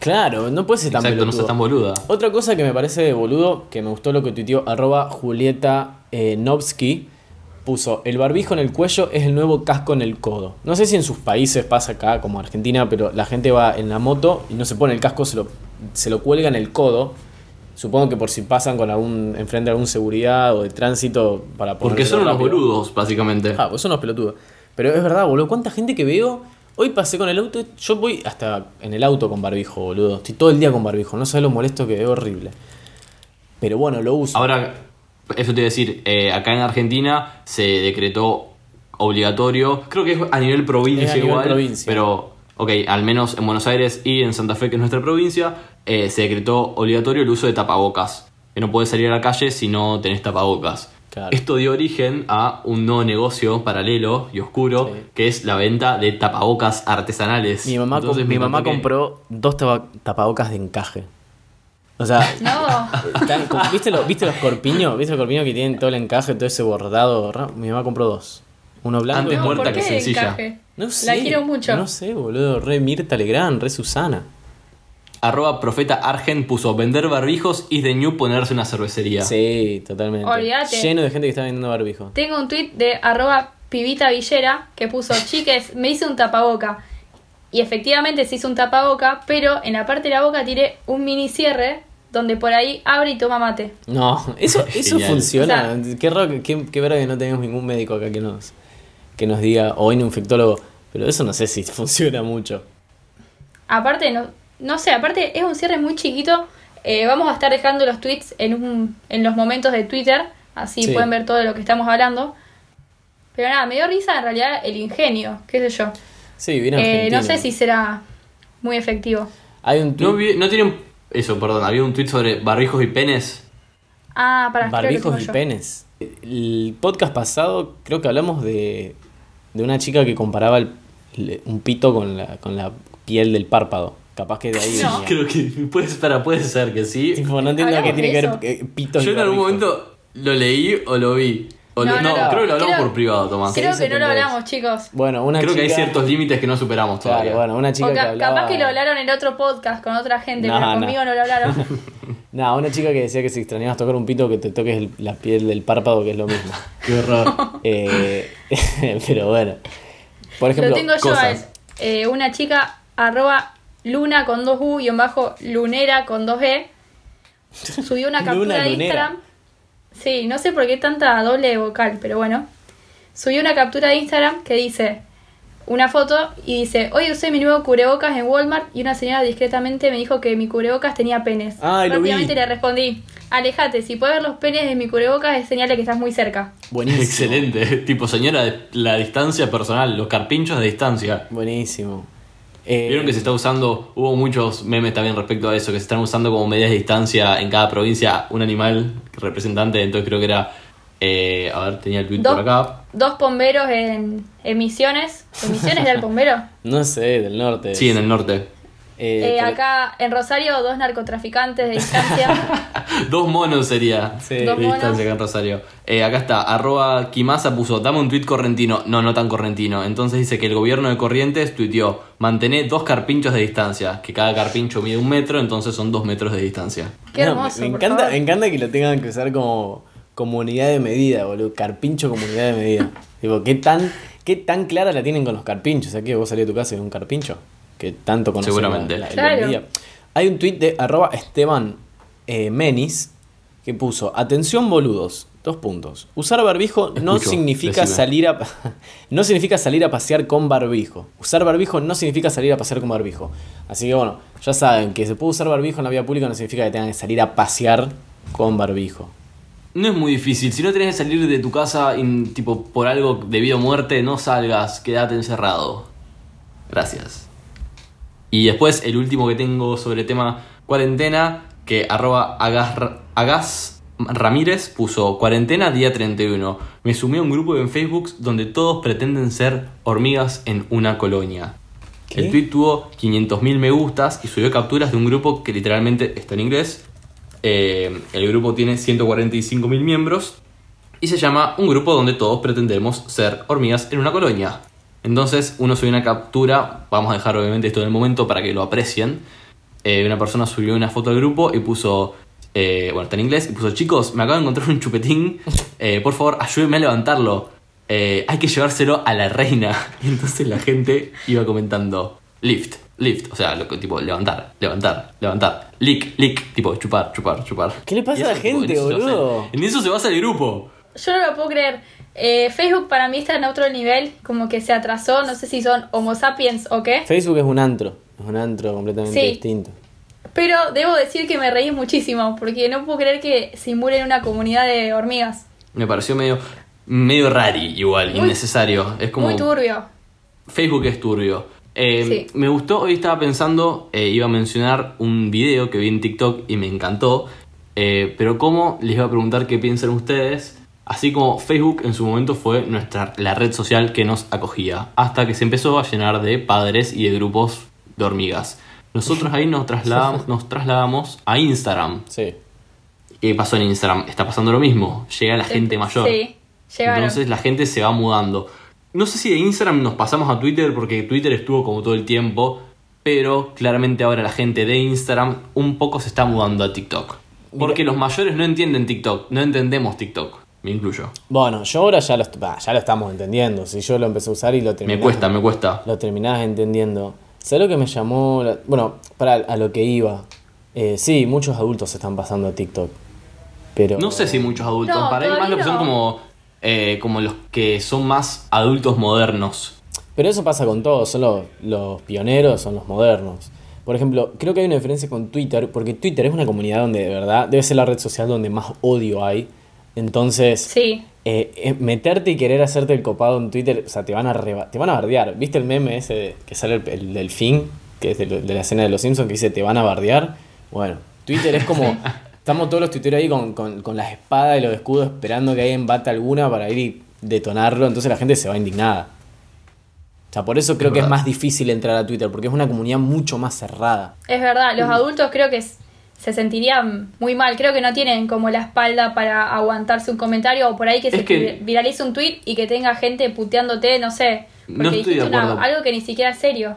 Claro, no puede ser tan Exacto, no seas tan boluda. Otra cosa que me parece de boludo, que me gustó lo que tuiteó arroba Julieta eh, Novsky, puso, el barbijo en el cuello es el nuevo casco en el codo. No sé si en sus países pasa acá, como Argentina, pero la gente va en la moto y no se pone el casco, se lo, se lo cuelga en el codo. Supongo que por si pasan con algún, enfrente de algún seguridad o de tránsito para Porque son unos rápido. boludos, básicamente. Ah, pues son unos pelotudos. Pero es verdad, boludo. ¿Cuánta gente que veo? Hoy pasé con el auto. Yo voy hasta en el auto con barbijo, boludo. Estoy todo el día con barbijo. No sabes lo molesto que es horrible. Pero bueno, lo uso. Ahora, eso te iba a decir, eh, acá en Argentina se decretó obligatorio, creo que es a nivel provincia Es a nivel igual, provincia. pero, ok, al menos en Buenos Aires y en Santa Fe, que es nuestra provincia, eh, se decretó obligatorio el uso de tapabocas. Que no puedes salir a la calle si no tenés tapabocas. Claro. Esto dio origen a un nuevo negocio paralelo y oscuro, Sí. que es la venta de tapabocas artesanales. mi mamá, Entonces, com- mi mamá que- compró dos tapa- tapabocas de encaje. O sea, No. están como- ¿viste, lo- ¿viste los corpiños? ¿Viste los corpiños que tienen todo el encaje, todo ese bordado? ra- Mi mamá compró dos. Uno blanco Antes y No, muerta ¿por que sencilla. encaje? No sé. La quiero mucho. No sé, boludo. Re Mirta Legrand, re Susana. Arroba profeta Argent puso vender barbijos y de new ponerse una cervecería. Sí, totalmente. Olvídate. Lleno de gente que está vendiendo barbijo. Tengo un tweet de arroba pibita villera que puso, chiques, me hice un tapaboca. Y efectivamente se hizo un tapaboca, pero en la parte de la boca tiré un mini cierre donde por ahí abre y toma mate. No, eso, eso funciona. O qué raro, que- qué, qué que no tenemos ningún médico acá que nos, que nos diga, o un infectólogo, pero eso no sé si funciona mucho. Aparte, no, no sé, aparte es un cierre muy chiquito. Eh, vamos a estar dejando los tweets en, un, en los momentos de Twitter, así Sí. pueden ver todo lo que estamos hablando. Pero nada, me dio risa en realidad el ingenio, qué sé yo. Sí, bien Eh, no sé si será muy efectivo. Hay un No, no tienen. Eso, perdón, había un tweet sobre barbijos y penes. Ah, para barbijos y yo. penes. El podcast pasado creo que hablamos de, de una chica que comparaba el- un pito con la, con la piel del párpado. Capaz que de ahí No. Creo que puede, espera, puede ser que sí. Tipo, no entiendo qué ¿Hablamos tiene que ver eh, pitos Yo en algún momento lo leí o lo vi. O No, no, no, no. creo que lo hablamos Creo- por privado, Tomás. Creo que no lo 72. hablamos, chicos. Bueno, una Creo chica... que hay ciertos límites que no superamos todavía. Claro, bueno, una chica O que hablaba... capaz que lo hablaron en otro podcast con otra gente, No, pero conmigo no lo hablaron. No, una chica que decía que si extrañabas tocar un pito que te toques el- la piel del párpado, que es lo mismo. Qué horror. Eh, pero bueno. Por ejemplo, lo tengo yo a cosas. eh, una chica arroba luna con dos U y en bajo lunera con dos E. Subió una captura Luna de lunera. Instagram. Sí, no sé por qué tanta doble vocal, pero bueno. Subió una captura de Instagram que dice una foto y dice, hoy usé mi nuevo cubrebocas en Walmart y una señora discretamente me dijo que mi cubrebocas tenía penes. Ay, lo vi. Rápidamente le respondí, alejate, si puedes ver los penes de mi cubrebocas es señal de que estás muy cerca. buenísimo. Excelente. Tipo, señora, la distancia personal, los carpinchos de distancia. Buenísimo. Eh, Vieron que se está usando, hubo muchos memes también respecto a eso, que se están usando como medidas de distancia en cada provincia un animal representante, entonces creo que era, eh, a ver, tenía el tweet Dos, por acá. dos bomberos en, en Misiones. ¿En Misiones era el bombero? No sé, del norte. Sí, en el norte. Eh, Eh, pero- acá en Rosario, dos narcotraficantes de distancia. Dos monos sería Sí. de monos. distancia acá en Rosario. Eh, acá está, arroba Kimasa puso, dame un tweet correntino. No, no tan correntino. Entonces dice que el gobierno de Corrientes tuiteó, mantené dos carpinchos de distancia, que cada carpincho mide un metro, entonces son dos metros de distancia. Qué No, hermoso. me, por encanta, favor. me encanta que lo tengan que usar como, como unidad de medida, boludo. Carpincho como unidad de medida. Digo, ¿qué tan, ¿qué tan clara la tienen con los carpinchos? Aquí vos salís de tu casa y un carpincho. Que tanto conocen Seguramente. la- la- la Claro. Hay un tuit de arroba Esteban eh, Menis que puso, atención boludos, dos puntos. Usar barbijo no significa decime. salir a no significa salir a pasear con barbijo. Usar barbijo no significa salir a pasear con barbijo. Así que bueno, ya saben que se puede usar barbijo en la vía pública no significa que tengan que salir a pasear con barbijo. No es muy difícil, si no tenés que salir de tu casa in- tipo por algo debido a muerte, no salgas, quédate encerrado. Gracias. Y después el último que tengo sobre tema cuarentena, que arroba Agas, Agas Ramírez puso cuarentena día 31. Me sumé a un grupo en Facebook donde todos pretenden ser hormigas en una colonia. ¿Qué? El tweet tuvo 500.000 me gustas y subió capturas de un grupo que literalmente está en inglés. Eh, el grupo tiene 145.000 miembros y se llama un grupo donde todos pretendemos ser hormigas en una colonia. Entonces uno subió una captura, vamos a dejar obviamente esto en el momento para que lo aprecien. Eh, una persona subió una foto del grupo y puso, eh, bueno, está en inglés, y puso, chicos, me acabo de encontrar un chupetín, eh, por favor ayúdenme a levantarlo. Eh, hay que llevárselo a la reina. Y entonces la gente iba comentando, lift, lift, o sea, lo que tipo levantar, levantar, levantar, lick, lick, tipo chupar, chupar, chupar. ¿Qué le pasa a la tipo, gente, en eso se boludo? En eso se basa el grupo. Yo no lo puedo creer. Eh, Facebook para mí está en otro nivel, como que se atrasó, no sé si son Homo sapiens o qué. Facebook es un antro, es un antro completamente Sí. distinto. Pero debo decir que me reí muchísimo, porque no puedo creer que simulen una comunidad de hormigas. Me pareció medio, medio rari igual, Muy- innecesario. Es como... Muy turbio. Facebook es turbio. Eh, Sí. Me gustó, hoy estaba pensando, eh, iba a mencionar un video que vi en TikTok y me encantó. eh, pero cómo les iba a preguntar qué piensan ustedes. Así como Facebook en su momento fue nuestra, la red social que nos acogía. Hasta que se empezó a llenar de padres y de grupos de hormigas. Nosotros ahí nos trasladamos, nos trasladamos a Instagram. Sí. ¿Qué pasó en Instagram? Está pasando lo mismo. Llega la gente mayor. Sí, llegaron. Entonces la gente se va mudando. No sé si de Instagram nos pasamos a Twitter porque Twitter estuvo como todo el tiempo, pero claramente ahora la gente de Instagram un poco se está mudando a TikTok. Porque los mayores no entienden TikTok, no entendemos TikTok, me incluyo. Bueno, yo ahora ya lo, bah, ya lo estamos entendiendo. Si yo lo empecé a usar y lo terminé. Me cuesta, me cuesta. Lo terminás entendiendo. ¿Sabes lo que me llamó? la- Bueno, para a lo que iba. Eh, sí, muchos adultos se están pasando a TikTok. Pero. No sé si muchos adultos, No, para mí más lo que son como, eh, como los que son más adultos modernos. Pero eso pasa con todos, son los, los pioneros, son los modernos. Por ejemplo, creo que hay una diferencia con Twitter, porque Twitter es una comunidad donde de verdad debe ser la red social donde más odio hay Entonces, Sí. eh, eh, meterte y querer hacerte el copado en Twitter, o sea, te van a reba- te van a bardear. ¿Viste el meme ese de- que sale el, el delfín, que es de, lo- de la escena de los Simpsons, que dice te van a bardear? Bueno, Twitter es como. Estamos todos los tuiteros ahí con, con, con las espadas y los escudos esperando que alguien bata alguna para ir y detonarlo, entonces la gente se va indignada. O sea, por eso creo Es que es más difícil entrar a Twitter, porque es una comunidad mucho más cerrada. Es verdad, los adultos creo que s- se sentirían muy mal. Creo que no tienen como la espalda para aguantarse un comentario o por ahí que se que- viralice un tweet y que tenga gente puteándote, no sé. Porque No estoy de una- acuerdo. algo que ni siquiera es serio.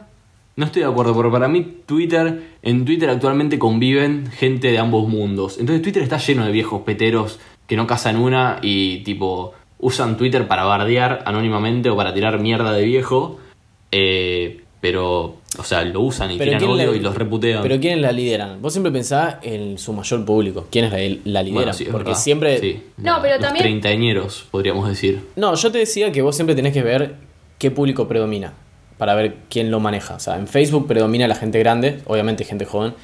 No estoy de acuerdo, porque para mí Twitter, en Twitter actualmente conviven gente de ambos mundos. Entonces Twitter está lleno de viejos peteros que no cazan una y tipo usan Twitter para bardear anónimamente o para tirar mierda de viejo. eh, pero, o sea, lo usan y tiran ¿quién odio la- y los reputean. Pero ¿quiénes la lideran? Vos siempre pensás en su mayor público. ¿Quiénes la, la lideran? Bueno, sí, es Porque verdad. siempre... Sí, No, pero los también- treintañeros, podríamos decir. No, yo te decía que vos siempre tenés que ver qué público predomina para ver quién lo maneja. O sea, en Facebook predomina la gente grande, obviamente gente joven,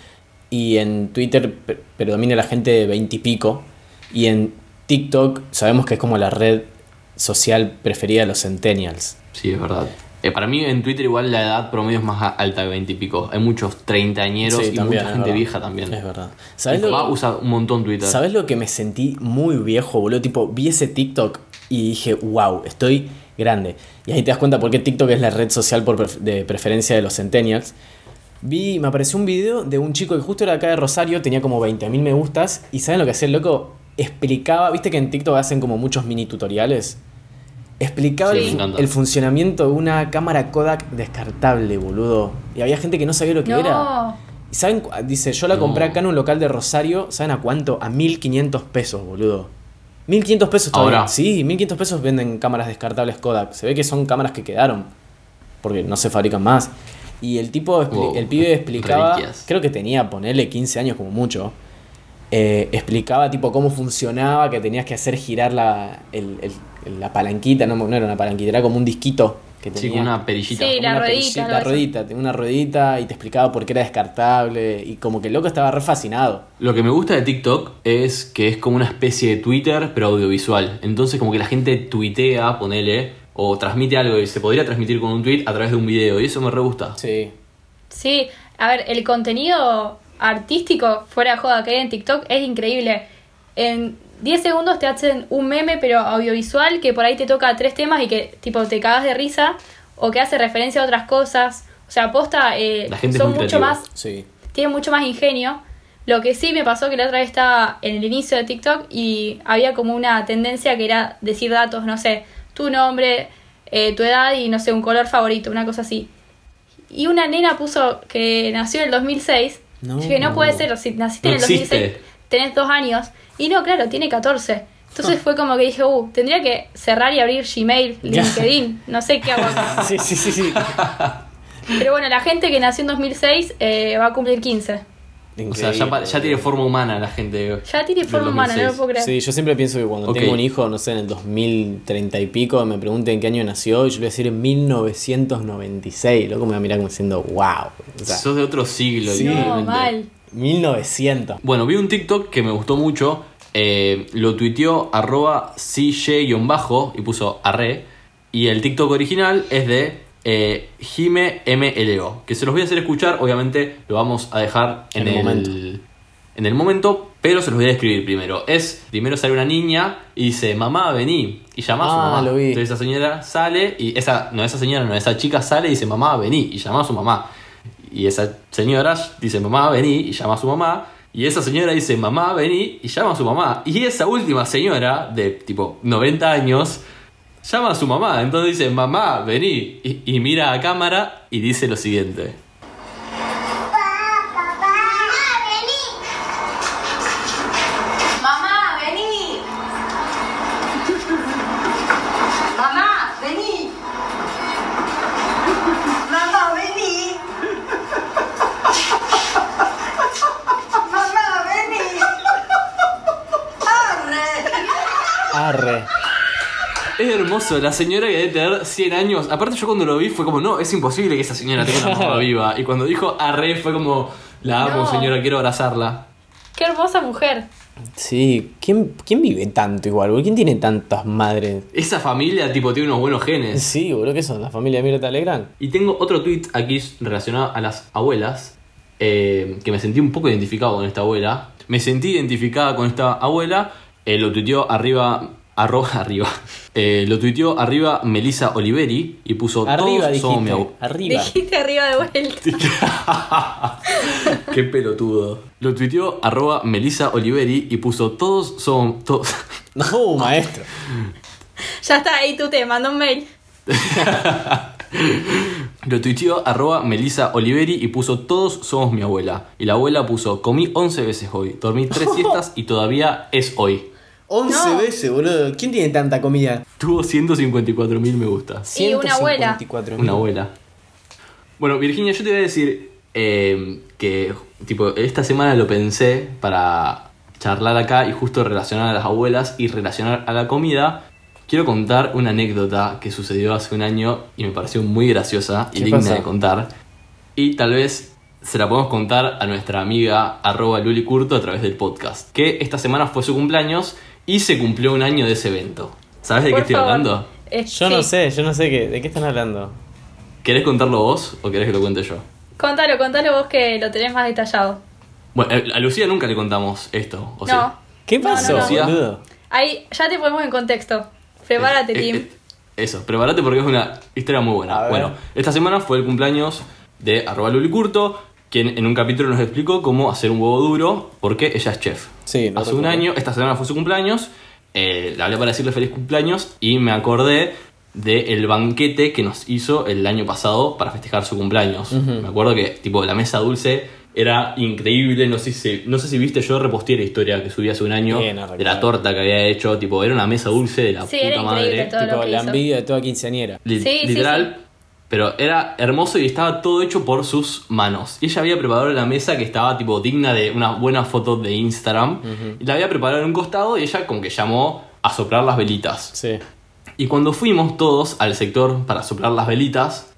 y en Twitter pre- predomina la gente de 20 y pico, y en TikTok sabemos que es como la red social preferida de los centennials. Sí, es verdad. Eh, para mí en Twitter igual la edad promedio es más alta que 20 y pico. Hay muchos treintañeros Sí, y también, mucha gente verdad. vieja también. Es verdad. Mi ¿Sabés papá lo, usa un montón Twitter. ¿Sabés lo que me sentí muy viejo, boludo? Tipo, vi ese TikTok y dije, wow, estoy grande. Y ahí te das cuenta por qué TikTok es la red social por pref- de preferencia de los centennials. Vi, me apareció un video de un chico que justo era acá de Rosario, tenía como 20.000 me gustas. ¿Y saben lo que hacía el loco? Explicaba, viste que en TikTok hacen como muchos mini tutoriales. Explicaba Sí, el, funcionamiento de una cámara Kodak descartable, boludo. Y había gente que no sabía lo que No. era. ¿Y ¿Saben? Dice, yo la compré acá en un local de Rosario. ¿Saben a cuánto? A 1500 pesos, boludo. 1500 pesos todavía. Ahora. Sí, 1500 pesos venden cámaras descartables Kodak. Se ve que son cámaras que quedaron. Porque no se fabrican más. Y el tipo, Wow, el pibe explicaba, reliquias. creo que tenía, ponerle 15 años como mucho. eh, explicaba tipo cómo funcionaba, que tenías que hacer girar la, el- el- la palanquita, no, no era una palanquita, era como un disquito que tenía. Sí, una perillita. Sí, la una ruedita, La ruedita, tenía una ruedita y te explicaba por qué era descartable. Y como que el loco estaba re fascinado. Lo que me gusta de TikTok es que es como una especie de Twitter, pero audiovisual. Entonces, como que la gente tuitea, ponele, o transmite algo y se podría transmitir con un tweet a través de un video. Y eso me re gusta. Sí. Sí, a ver, el contenido artístico fuera de joda que hay en TikTok es increíble. En 10 segundos te hacen un meme, pero audiovisual, que por ahí te toca tres temas y que tipo te cagas de risa, o que hace referencia a otras cosas. O sea, aposta, eh, La gente son mucho creativa. más Sí. tiene mucho más ingenio. Lo que sí me pasó que la otra vez estaba en el inicio de TikTok y había como una tendencia que era decir datos, no sé, tu nombre, eh, tu edad y no sé, un color favorito, una cosa así. Y una nena puso que nació en el 2006. No. Yo dije, no puede ser, si naciste No en el 2006, existe. Tenés dos años. Y no, claro, tiene 14. Entonces fue como que dije, uh, tendría que cerrar y abrir Gmail. LinkedIn, no sé qué hago acá. Sí, sí, sí, sí. Pero bueno, la gente que nació en 2006 eh, va a cumplir 15. O sea, ya, ya tiene forma humana la gente. Ya tiene forma humana, no lo 2006. puedo creer. Sí, yo siempre pienso que cuando tengo un hijo, no sé, en el 2030 y pico, me pregunten en qué año nació, y yo le voy a decir en 1996. Loco me va a mirar como diciendo, wow. O sea, Sos de otro siglo, Sí. No, mal. 1900. Bueno, vi un TikTok que me gustó mucho. eh, lo tuiteó arroba CJ- y puso arre. Y el TikTok original es de eh, Jime MLO. Que se los voy a hacer escuchar. Obviamente lo vamos a dejar en, el, momento. en el momento. Pero se los voy a describir primero. Es, primero sale una niña y dice, mamá, vení. Y llama a su Ah, mamá. lo vi. Entonces esa señora sale y esa, no, esa señora no, esa chica sale y dice, mamá, vení. Y llama a su mamá. Y esa señora dice, mamá, vení, y llama a su mamá. Y esa señora dice, mamá, vení, y llama a su mamá. Y esa última señora, de tipo 90 años, llama a su mamá. Entonces dice, mamá, vení. Y, mira a cámara y dice lo siguiente. La señora que debe tener 100 años. Aparte yo cuando lo vi fue como, no, es imposible que esa señora tenga una mamá viva. Y cuando dijo arre fue como, la amo No. señora, quiero abrazarla. Qué hermosa mujer. Sí, ¿quién, quién vive tanto igual, boludo? ¿Quién tiene tantas madres? Esa familia, tipo, tiene unos buenos genes. Sí, boludo, ¿qué son? ¿La familia Mirta Legrand? Y tengo otro tweet aquí relacionado a las abuelas, eh, que me sentí un poco identificado con esta abuela. Me sentí identificada con esta abuela, eh, lo tuiteó arriba, arroba, arriba, Eh, lo tuiteó arriba Melissa Oliveri y puso Arriba todos somos mi dijiste, abuela. arriba. Dijiste arriba de vuelta. Qué pelotudo. Lo tuiteó arroba Melissa Oliveri y puso todos son todos. No, maestro. ya está ahí tú te mandó un mail. Lo tuiteó arroba Melissa Oliveri y puso todos somos mi abuela. Y la abuela puso comí 11 veces hoy, dormí 3 siestas y todavía es hoy. 11 No. veces, boludo. ¿Quién tiene tanta comida? Tuvo 154 mil me gusta. Y una abuela. 154.000. Una abuela. Bueno, Virginia, yo te voy a decir eh, que tipo, esta semana lo pensé para charlar acá y justo relacionar a las abuelas y relacionar a la comida. Quiero contar una anécdota que sucedió hace un año y me pareció muy graciosa y ¿Qué digna de contar. Y tal vez se la podemos contar a nuestra amiga arroba Luli Curto a través del podcast. Que esta semana fue su cumpleaños y se cumplió un año de ese evento. ¿Sabes de Por qué estoy favor. hablando? Eh, Yo no sé, yo no sé qué, de qué están hablando. ¿Querés contarlo vos o querés que lo cuente yo? Contalo, contalo vos que lo tenés más detallado. Bueno, eh, a Lucía nunca le contamos esto, ¿o sí? no. ¿Qué No, no, pasó, no. Lucía? boludo? Ahí ya te ponemos en contexto. Prepárate, Eh, Tim. eh, eso, prepárate porque es una historia muy buena. Bueno, esta semana fue el cumpleaños de arroba Luli Quien en un capítulo nos explicó cómo hacer un huevo duro porque ella es chef. Sí, no Hace un año, esta semana fue su cumpleaños, eh, le hablé para decirle feliz cumpleaños y me acordé del banquete que nos hizo el año pasado para festejar su cumpleaños. Me acuerdo que tipo la mesa dulce era increíble, no sé si, no sé si viste, yo reposteé la historia que subí hace un año Bien, de la torta que había hecho, tipo era una mesa dulce de la Sí, puta era madre. todo. lo Tipo, que la hizo. envidia de toda quinceañera. Sí, literal. Pero era hermoso y estaba todo hecho por sus manos. Y ella había preparado la mesa que estaba tipo digna de una buena foto de Instagram. Y la había preparado en un costado y ella como que llamó a soplar las velitas. Sí. Y cuando fuimos todos al sector para soplar las velitas,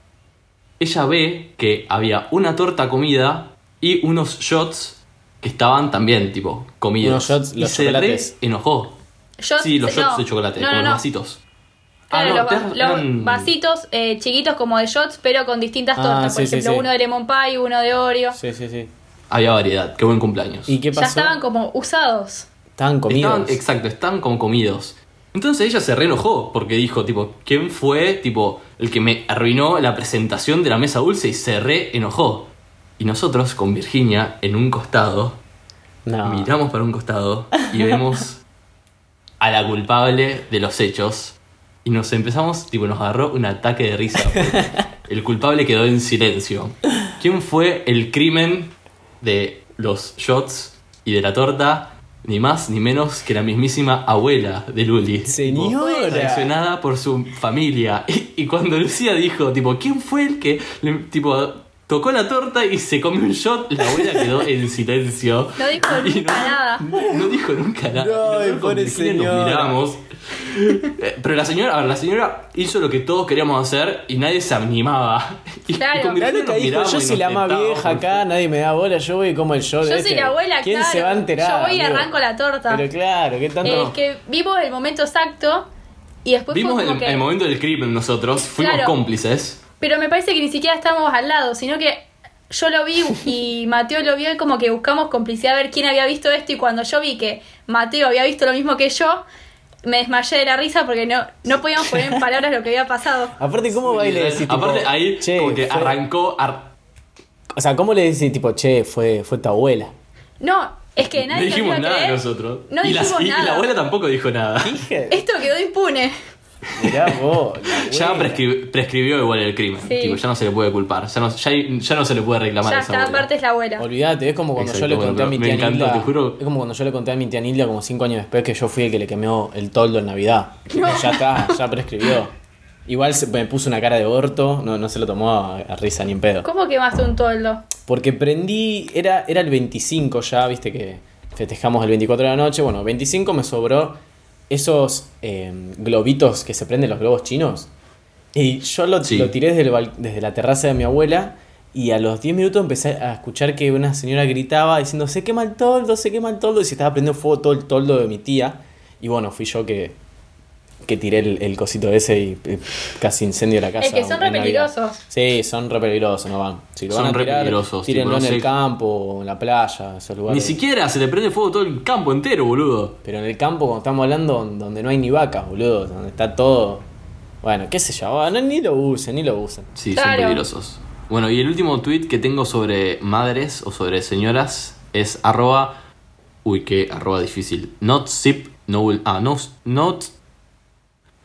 ella ve que había una torta comida y unos shots que estaban también tipo comidos. Unos shots, y los se re enojó. Shots- sí, los no. shots de chocolate, No, con no, los vasitos. Claro, Ah, no, los, los eran- vasitos eh, chiquitos como de shots, pero con distintas Ah, tortas. Por sí, ejemplo, sí. uno de lemon pie, uno de Oreo. Sí, sí, sí. Había variedad, qué buen cumpleaños. ¿Y qué Ya pasó? estaban como usados. Estaban comidos. Estaban, exacto, estaban como comidos. Entonces ella se reenojó porque dijo, tipo, ¿quién fue, tipo, el que me arruinó la presentación de la mesa dulce? Y se reenojó. Y nosotros, con Virginia, en un costado, No. miramos para un costado y vemos a la culpable de los hechos. Y nos empezamos, tipo, nos agarró un ataque de risa. El culpable quedó en silencio. ¿Quién fue el crimen de los shots y de la torta? Ni más ni menos que la mismísima abuela de Luli. Señora. Traicionada por su familia. Y, y cuando Lucía dijo, tipo, ¿quién fue el que, tipo, tocó la torta y se comió un shot? La abuela quedó en silencio. No dijo Y nunca nada. No dijo nunca nada. No, pobre Virginia nos miramos. Eh, Pero la señora, a ver, la señora hizo lo que todos queríamos hacer y nadie se animaba. Y, Claro. con loca nos dijo, yo soy la más vieja acá, nadie me da bola, yo voy como el show de Yo este. soy la abuela, ¿Quién claro. se va a enterar? Yo voy y amigo? arranco la torta. Pero claro, ¿qué tanto? Eh, Es que vimos el momento exacto y después Vimos fue como el, que... el momento del crimen nosotros, fuimos Claro. cómplices. Pero me parece que ni siquiera estábamos al lado, sino que yo lo vi y Mateo lo vio y como que buscamos complicidad a ver quién había visto esto y cuando yo vi que Mateo había visto lo mismo que yo, me desmayé de la risa porque no, no podíamos poner en palabras lo que había pasado. Aparte, ¿cómo va y le decís? tipo, Aparte ahí che, como que fue- arrancó... ar- O sea, ¿cómo le decís, tipo, che, fue, fue tu abuela? No, es que no nadie nos dijimos nada creer. nosotros. No y, la, dijimos y- y nada. la abuela tampoco dijo nada. Esto quedó impune. Mirá vos. Ya prescri- prescribió igual el crimen. Sí. Tipo, ya no se le puede culpar. Ya no, ya, ya no se le puede reclamar a Ya esa está, aparte es la abuela. Olvídate, es como cuando Exacto, yo le bueno, conté a mi tía encantó, Nilda. te juro. Es como cuando yo le conté a mi tía Nilda como cinco años después que yo fui el que le quemó el toldo en Navidad. Ya está, ya prescribió. Igual se, me puso una cara de orto, no, no se lo tomó a, a risa ni en pedo. ¿Cómo quemaste un toldo? Porque prendí, era, era el 25 ya, viste que festejamos el 24 de la noche. Bueno, 25 me sobró esos eh, globitos que se prenden los globos chinos. Y yo lo, Sí. lo tiré desde, el desde la terraza de mi abuela Y a los 10 minutos empecé a escuchar que una señora gritaba diciendo, se quema el toldo, se quema el toldo. Y se estaba prendiendo fuego todo el toldo de mi tía. Y bueno, fui yo que, que tiré el, el cosito ese y eh, casi incendio la casa. Es que son re peligrosos. Sí, son re peligrosos, no van. Si lo Son van a re tirar, peligrosos, tírenlo tipo, no en el campo, en la playa, esos lugares. Ni siquiera se le prende fuego todo el campo entero, boludo. Pero en el campo, cuando estamos hablando, donde no hay ni vacas, boludo, donde está todo. Bueno, qué sé yo, bueno, ni lo usen, ni lo usen. Sí, son peligrosos. Bueno, y el último tweet que tengo sobre madres o sobre señoras es arroba. Uy, qué arroba difícil. Not zip no. Ah, no. Not.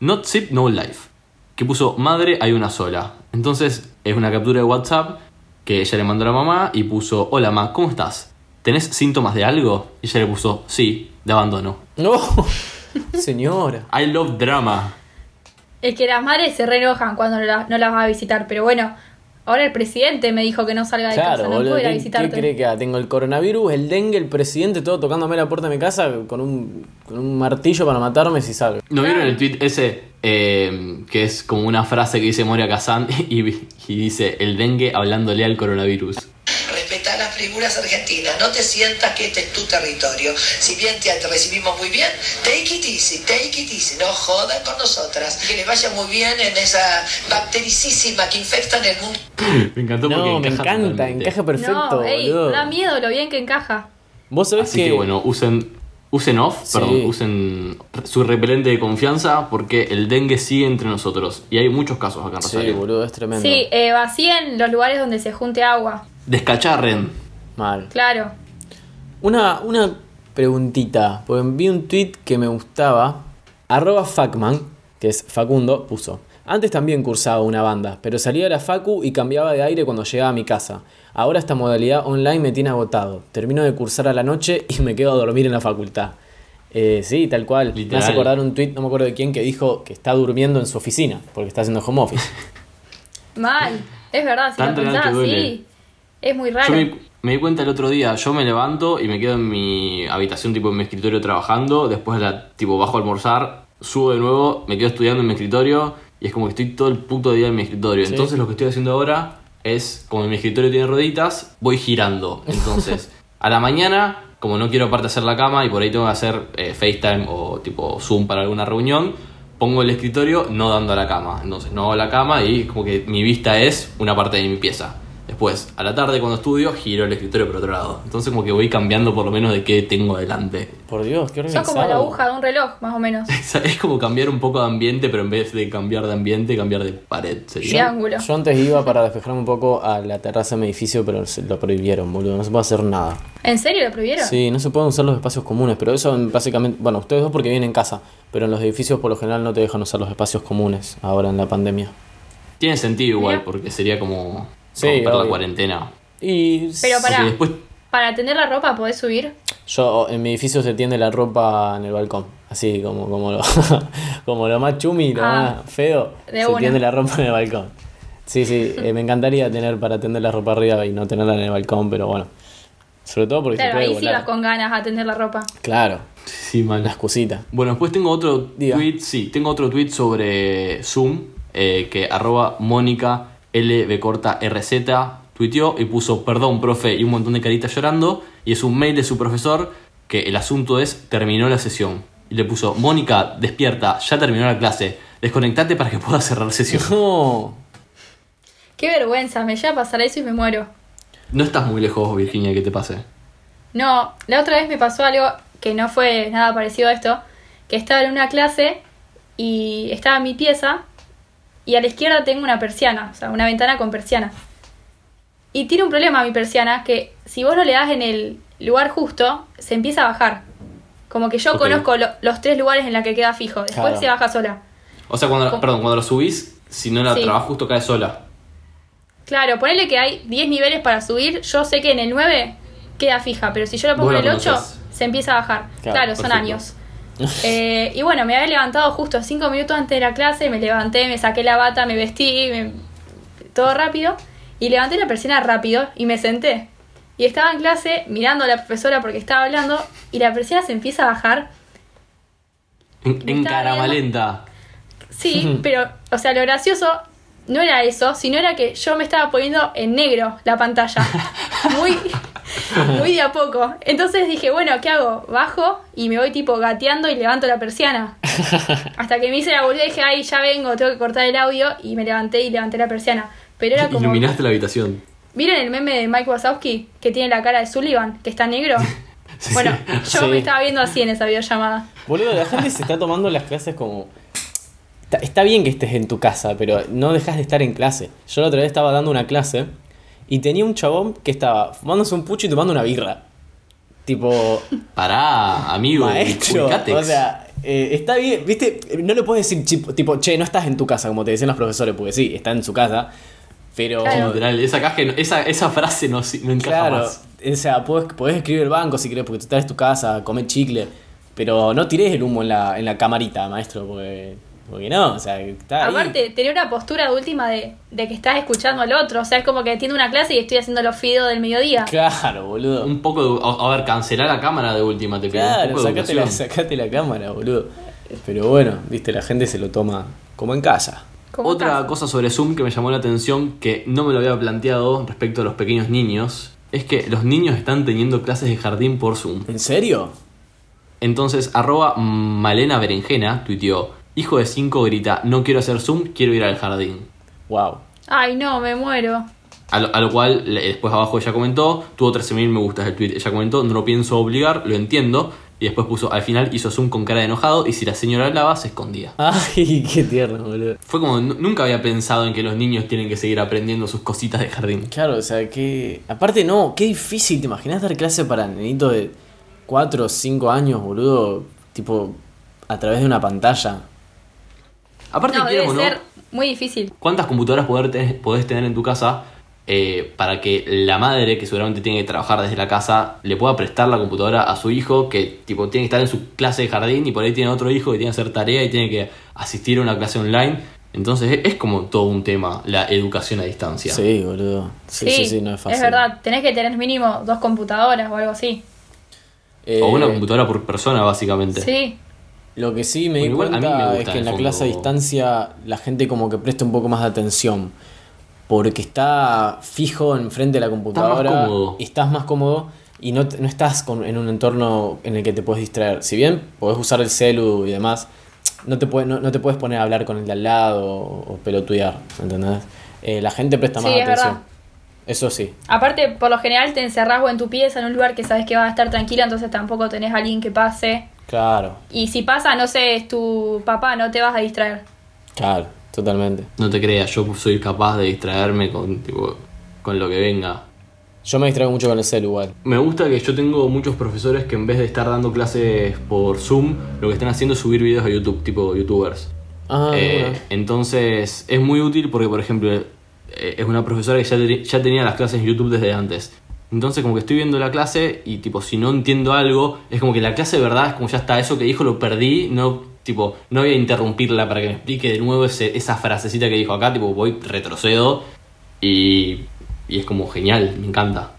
Not zip no life. Que puso madre hay una sola. Entonces es una captura de WhatsApp que ella le mandó a la mamá y puso: Hola, ma, ¿cómo estás? ¿Tenés síntomas de algo? Y ella le puso: Sí, de abandono. No, señora. I love drama. Es que las madres se re enojan cuando no, la- no las va a visitar, pero bueno, ahora el presidente me dijo que no salga de Claro, casa, no boludo, puedo ir a ¿qué, qué visitarte. cree que haga? Tengo el coronavirus, el dengue, el presidente, todo tocándome la puerta de mi casa con un, con un martillo para matarme si salgo. ¿No vieron el tweet ese eh, que es como una frase que dice Moria Kazan y, y dice el dengue hablándole al coronavirus? Las figuras argentinas, no te sientas que este es tu territorio. Si bien te, te recibimos muy bien, take it easy, take it easy, no jodan con nosotras. Que les vaya muy bien en esa bactericísima que infectan el mundo. Me encantó porque No, me encanta, totalmente. encaja perfecto, no, ey, da miedo lo bien que encaja. Vos sabés Así que, bueno, usen, usen off, Sí. perdón, usen su repelente de confianza porque el dengue sigue entre nosotros. Y hay muchos casos acá en Sí, Rosario. boludo, es tremendo. Sí, eh, vacíen los lugares donde se junte agua. Descacharren. Mal. Claro. Una, una preguntita, porque vi un tweet que me gustaba. Arroba Facman, que es Facundo, puso. Antes también cursaba una banda, pero salía de la Facu y cambiaba de aire cuando llegaba a mi casa. Ahora esta modalidad online me tiene agotado. Termino de cursar a la noche y me quedo a dormir en la facultad. Eh, sí, tal cual. Me Literal. hace acordar un tweet, no me acuerdo de quién, que dijo que está durmiendo en su oficina, porque está haciendo home office. Mal. Es verdad, si Tan lo pensás así, es muy raro. Yo me, me di cuenta el otro día, yo me levanto y me quedo en mi habitación, tipo en mi escritorio trabajando, después la, tipo bajo a almorzar, subo de nuevo, me quedo estudiando en mi escritorio y es como que estoy todo el puto día en mi escritorio. Sí. Entonces lo que estoy haciendo ahora es, como mi escritorio tiene rueditas, voy girando. Entonces, a la mañana, como no quiero aparte hacer la cama y por ahí tengo que hacer eh, FaceTime o tipo Zoom para alguna reunión, pongo el escritorio no dando a la cama. Entonces no hago la cama y como que mi vista es una parte de mi pieza. Después, a la tarde cuando estudio, giro el escritorio por otro lado. Entonces como que voy cambiando por lo menos de qué tengo delante. Por Dios, qué organizado. como la aguja de un reloj, más o menos. Es como cambiar un poco de ambiente, pero en vez de cambiar de ambiente, cambiar de pared. Sería. Triángulo. Yo antes iba para despejarme un poco a la terraza de mi edificio, pero se lo prohibieron, boludo. No se puede hacer nada. ¿En serio lo prohibieron? Sí, no se pueden usar los espacios comunes, pero eso básicamente, bueno, ustedes dos porque viven en casa, pero en los edificios por lo general no te dejan usar los espacios comunes ahora en la pandemia. Tiene sentido igual, Mira. porque sería como Sí, romper la obvio. cuarentena. Y Pero pará, después para tener la ropa podés subir. yo en mi edificio se tiende la ropa en el balcón, así como como lo, como lo más chumi, lo Ah, más feo, de se una. tiende la ropa en el balcón. Sí, sí, eh, me encantaría tener para tender la ropa arriba y no tenerla en el balcón, pero bueno. Sobre todo porque se Claro, puede ahí sí volar. vas con ganas a tender la ropa. Claro, Sí, mal. las cositas. Bueno, después tengo otro Diga. tweet, sí, tengo otro tweet sobre Zoom, eh, que arroba Mónica LB corta RZ tuiteó y puso perdón, profe, y un montón de caritas llorando, y es un mail de su profesor que el asunto es terminó la sesión. Y le puso, Mónica, despierta, ya terminó la clase, desconectate para que pueda cerrar sesión. No, Qué vergüenza, me llega a pasar eso y me muero. No estás muy lejos, Virginia, que te pase. No, la otra vez me pasó algo que no fue nada parecido a esto, que estaba en una clase y estaba en mi pieza y a la izquierda tengo una persiana, o sea, una ventana con persiana. Y tiene un problema mi persiana que si vos no le das en el lugar justo, se empieza a bajar. Como que yo conozco lo- los tres lugares en la que queda fijo, después Claro. se baja sola. O sea, cuando, ¿Cómo? perdón, cuando lo subís, si no la Sí. trabas justo, cae sola. Claro, ponele que hay 10 niveles para subir, yo sé que en el 9 queda fija, pero si yo lo pongo en el 8, conocés. se empieza a bajar. Claro, Claro, son años. Eh, y bueno, me había levantado justo 5 minutos antes de la clase, me levanté, me saqué la bata, me vestí, me- todo rápido, y levanté la persiana rápido y me senté. Y estaba en clase mirando a la profesora porque estaba hablando, y la persiana se empieza a bajar. En, en viendo. Sí, pero, o sea, lo gracioso no era eso, sino era que yo me estaba poniendo en negro la pantalla. Muy, muy de a poco. Entonces dije, bueno, ¿qué hago? Bajo y me voy tipo gateando y levanto la persiana. Hasta que me hice la boluda y dije, ay, ya vengo, tengo que cortar el audio. Y me levanté y levanté la persiana. Pero era como. Iluminaste la habitación. ¿Vieron el meme de Mike Wazowski que tiene la cara de Sullivan, que está negro? Bueno, yo Sí. me estaba viendo así en esa videollamada. Boludo, la gente se está tomando las clases como. Está, está bien que estés en tu casa, pero no dejas de estar en clase. Yo la otra vez estaba dando una clase y tenía un chabón que estaba fumándose un pucho y tomando una birra. Tipo, Pará, amigo. maestro. O sea, eh, está bien, viste, no le puedes decir tipo, che, no estás en tu casa, como te decían los profesores, porque sí, está en su casa. Pero. Claro. Esa, caja, esa, esa frase no, no encaja Claro, más. o sea, podés, podés escribir el banco si querés, porque tú estás en tu casa, comer chicle, pero no tires el humo en la, en la camarita, maestro, porque, porque no, o sea, está ahí. Aparte, tenía una postura de última de, de que estás escuchando al otro. O sea, es como que tiene una clase y estoy haciendo los fideos del mediodía. Claro, boludo. Un poco de. A, a ver, cancelar la cámara de última, te pido. un Claro, poco de sacate la, sacate la cámara, boludo. Pero bueno, viste, la gente se lo toma como en casa. Como Otra casa. cosa sobre Zoom que me llamó la atención, que no me lo había planteado respecto a los pequeños niños, es que los niños están teniendo clases de jardín por Zoom. ¿En serio? Entonces, arroba Malena Berenjena tuiteó, hijo de 5 grita, no quiero hacer Zoom, quiero ir al jardín. Wow. Ay, no, me muero. A lo, a lo cual, después abajo ella comentó, tuvo 13.000 me gustas el tweet, ella comentó, no lo pienso obligar, lo entiendo, y después puso, al final hizo Zoom con cara de enojado, y si la señora hablaba, se escondía. Ay, qué tierno, boludo. Fue como, "Nu- nunca había pensado en que los niños tienen que seguir aprendiendo sus cositas de jardín. Claro, o sea, que. Aparte, no, qué difícil. ¿Te imaginas dar clase para nenitos de 4 o 5 años, boludo? Tipo, a través de una pantalla. Aparte, No, quieras debe no, ser muy difícil. ¿cuántas computadoras poder te- podés tener en tu casa eh, para que la madre, que seguramente tiene que trabajar desde la casa, le pueda prestar la computadora a su hijo, que tipo tiene que estar en su clase de jardín y por ahí tiene otro hijo que tiene que hacer tarea y tiene que asistir a una clase online? Entonces es, es como todo un tema, la educación a distancia. Sí, boludo. Sí, sí, sí, no es fácil. verdad, tenés que tener mínimo dos computadoras o algo así. Eh, O una computadora por persona, básicamente. Sí. Lo que sí me di Bueno, cuenta me es que en la clase a distancia la gente como que presta un poco más de atención. Porque está fijo enfrente de la computadora. cómodo. Y estás más cómodo. Y no, te- no estás con- en un entorno en el que te puedes distraer. Si bien podés usar el celu y demás, no te, puede- no, no te puedes poner a hablar con el de al lado o, o pelotudear. ¿Entendés? Eh, la gente presta más es atención. verdad. Eso sí. Aparte, por lo general te encerrás o en tu pieza en un lugar que sabes que va a estar tranquilo, entonces tampoco tenés a alguien que pase. Claro, Y si pasa, no sé, es tu papá, no te vas a distraer. claro, totalmente. No te creas, yo soy capaz de distraerme con, tipo, con lo que venga. Yo me distraigo mucho con el celu igual. Me gusta que yo tengo muchos profesores que en vez de estar dando clases por Zoom, lo que están haciendo es subir videos a YouTube, tipo youtubers. Ah, Eh, bueno. entonces es muy útil porque, por ejemplo, eh, es una profesora que ya tenía las clases en YouTube desde antes. Entonces como que estoy viendo la clase y tipo si no entiendo algo, es como que la clase de verdad es como ya está, eso que dijo lo perdí, no tipo no voy a interrumpirla para que me explique de nuevo ese- esa frasecita que dijo acá, tipo voy retrocedo y, y es como genial, me encanta.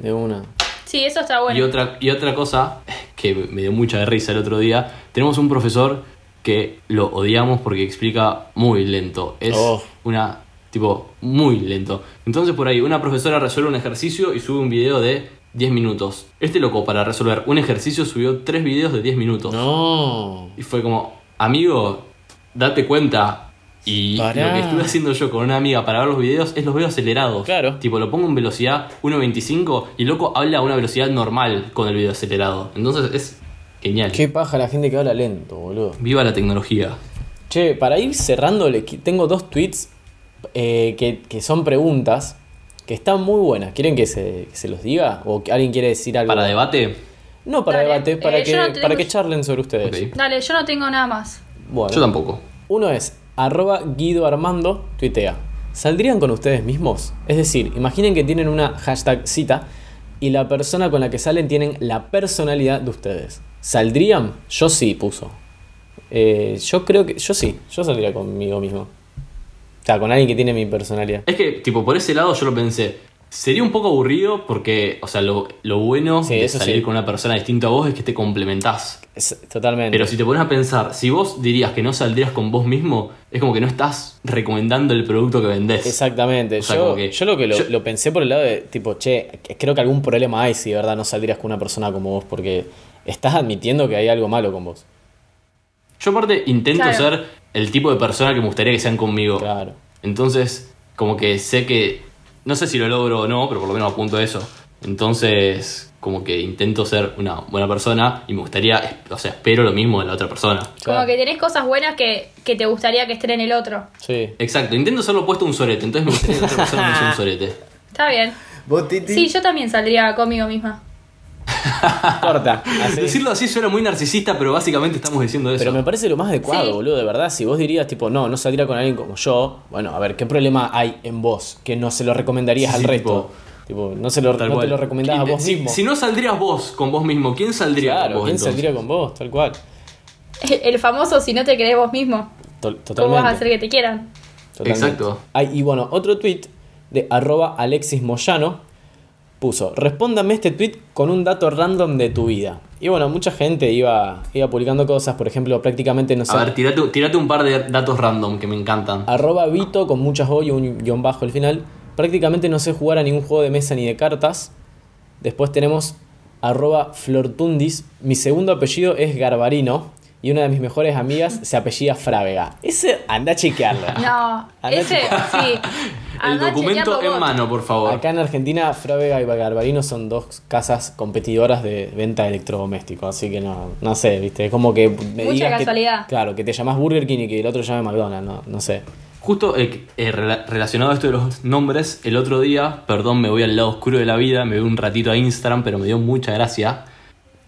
De una. Sí, eso está bueno. Y, otra, y otra cosa que me dio mucha risa el otro día, tenemos un profesor que lo odiamos porque explica muy lento. Es Oh. una, tipo, muy lento. Entonces por ahí una profesora resuelve un ejercicio y sube un video de 10 minutos. Este loco para resolver un ejercicio subió 3 videos de 10 minutos. No. Y fue como, amigo, date cuenta. Y Pará. lo que estuve haciendo yo con una amiga para ver los videos es los veo acelerados. Claro. Tipo, lo pongo en velocidad 1.25 y el loco habla a una velocidad normal con el video acelerado. Entonces es genial. Qué paja la gente que habla lento, boludo. Viva la tecnología. Che, para ir cerrando, tengo dos tweets eh, que, que son preguntas que están muy buenas. ¿Quieren que se, que se los diga? ¿O que alguien quiere decir algo? Para debate, No para Dale. debate, para, Eh, que, yo no tengo- para que charlen sobre ustedes. Dale, yo no tengo nada más. Bueno, yo tampoco. uno es arroba Guido Armando, tuitea. ¿Saldrían con ustedes mismos? Es decir, imaginen que tienen una hashtag cita y la persona con la que salen tienen la personalidad de ustedes. ¿Saldrían? Yo sí, puso. Eh, yo creo que. Yo sí, yo saldría conmigo mismo. O sea, con alguien que tiene mi personalidad. Es que, tipo, por ese lado yo lo pensé. Sería un poco aburrido porque, o sea, lo, lo bueno Sí, de salir sí. con una persona distinta a vos es que te complementás. Es- totalmente. Pero si te pones a pensar, si vos dirías que no saldrías con vos mismo, es como que no estás recomendando el producto que vendés. Exactamente. O sea, yo, como que- yo lo que lo, yo- lo pensé por el lado de, tipo, che, creo que algún problema hay si de verdad no saldrías con una persona como vos, porque estás admitiendo que hay algo malo con vos. Yo aparte intento Claro. ser el tipo de persona que me gustaría que sean conmigo. Claro. Entonces, como que sé que, no sé si lo logro o no, pero por lo menos apunto a eso. Entonces, como que intento ser una buena persona y me gustaría, o sea, espero lo mismo de la otra persona. Claro. Como que tenés cosas buenas que, que te gustaría que estén en el otro. Sí. Exacto, intento ser lo opuesto a un sorete, entonces me gustaría que la otra persona no sea un sorete. Está bien. ¿Vos, Titi? Sí, yo también saldría conmigo misma. Corta. así. Decirlo así suena muy narcisista, pero básicamente estamos diciendo eso. Pero me parece lo más adecuado, Sí. boludo, de verdad. Si vos dirías, tipo, no, no saldría con alguien como yo, bueno, a ver, ¿qué problema hay en vos que no se lo recomendarías Sí, al sí, resto? Tipo, no, se lo, no te lo recomendás a vos si, mismo. si no saldrías vos con vos mismo, ¿quién saldría claro, con vos ¿quién entonces? saldría con vos? Tal cual. El famoso si no te querés vos mismo. To- ¿Cómo totalmente. vas a hacer que te quieran? Totalmente. Exacto. Ay, y bueno, otro tweet de arroba Alexis Moyano puso, respóndame este tweet con un dato random de tu vida. Y bueno, mucha gente iba, iba publicando cosas, por ejemplo, prácticamente no sé. A ver, tirate, tirate un par de datos random que me encantan. Arroba Vito con muchas O y un guion bajo al final. Prácticamente no sé jugar a ningún juego de mesa ni de cartas. Después tenemos arroba Flortundis. Mi segundo apellido es Garbarino. Y una de mis mejores amigas se apellida Frávega. Ese anda a chequearlo. No, ese, sí. El documento en mano, por favor. Acá en Argentina, Frávega y Garbarino son dos casas competidoras de venta de electrodomésticos. Así que no, no sé, ¿viste? Es como que me Mucha digas que- casualidad. claro, que te llamas Burger King y que el otro llame McDonald's. No, no sé. Justo eh, eh, rela- relacionado a esto de los nombres, el otro día, perdón, me voy al lado oscuro de la vida, me voy un ratito a Instagram, pero me dio mucha gracia.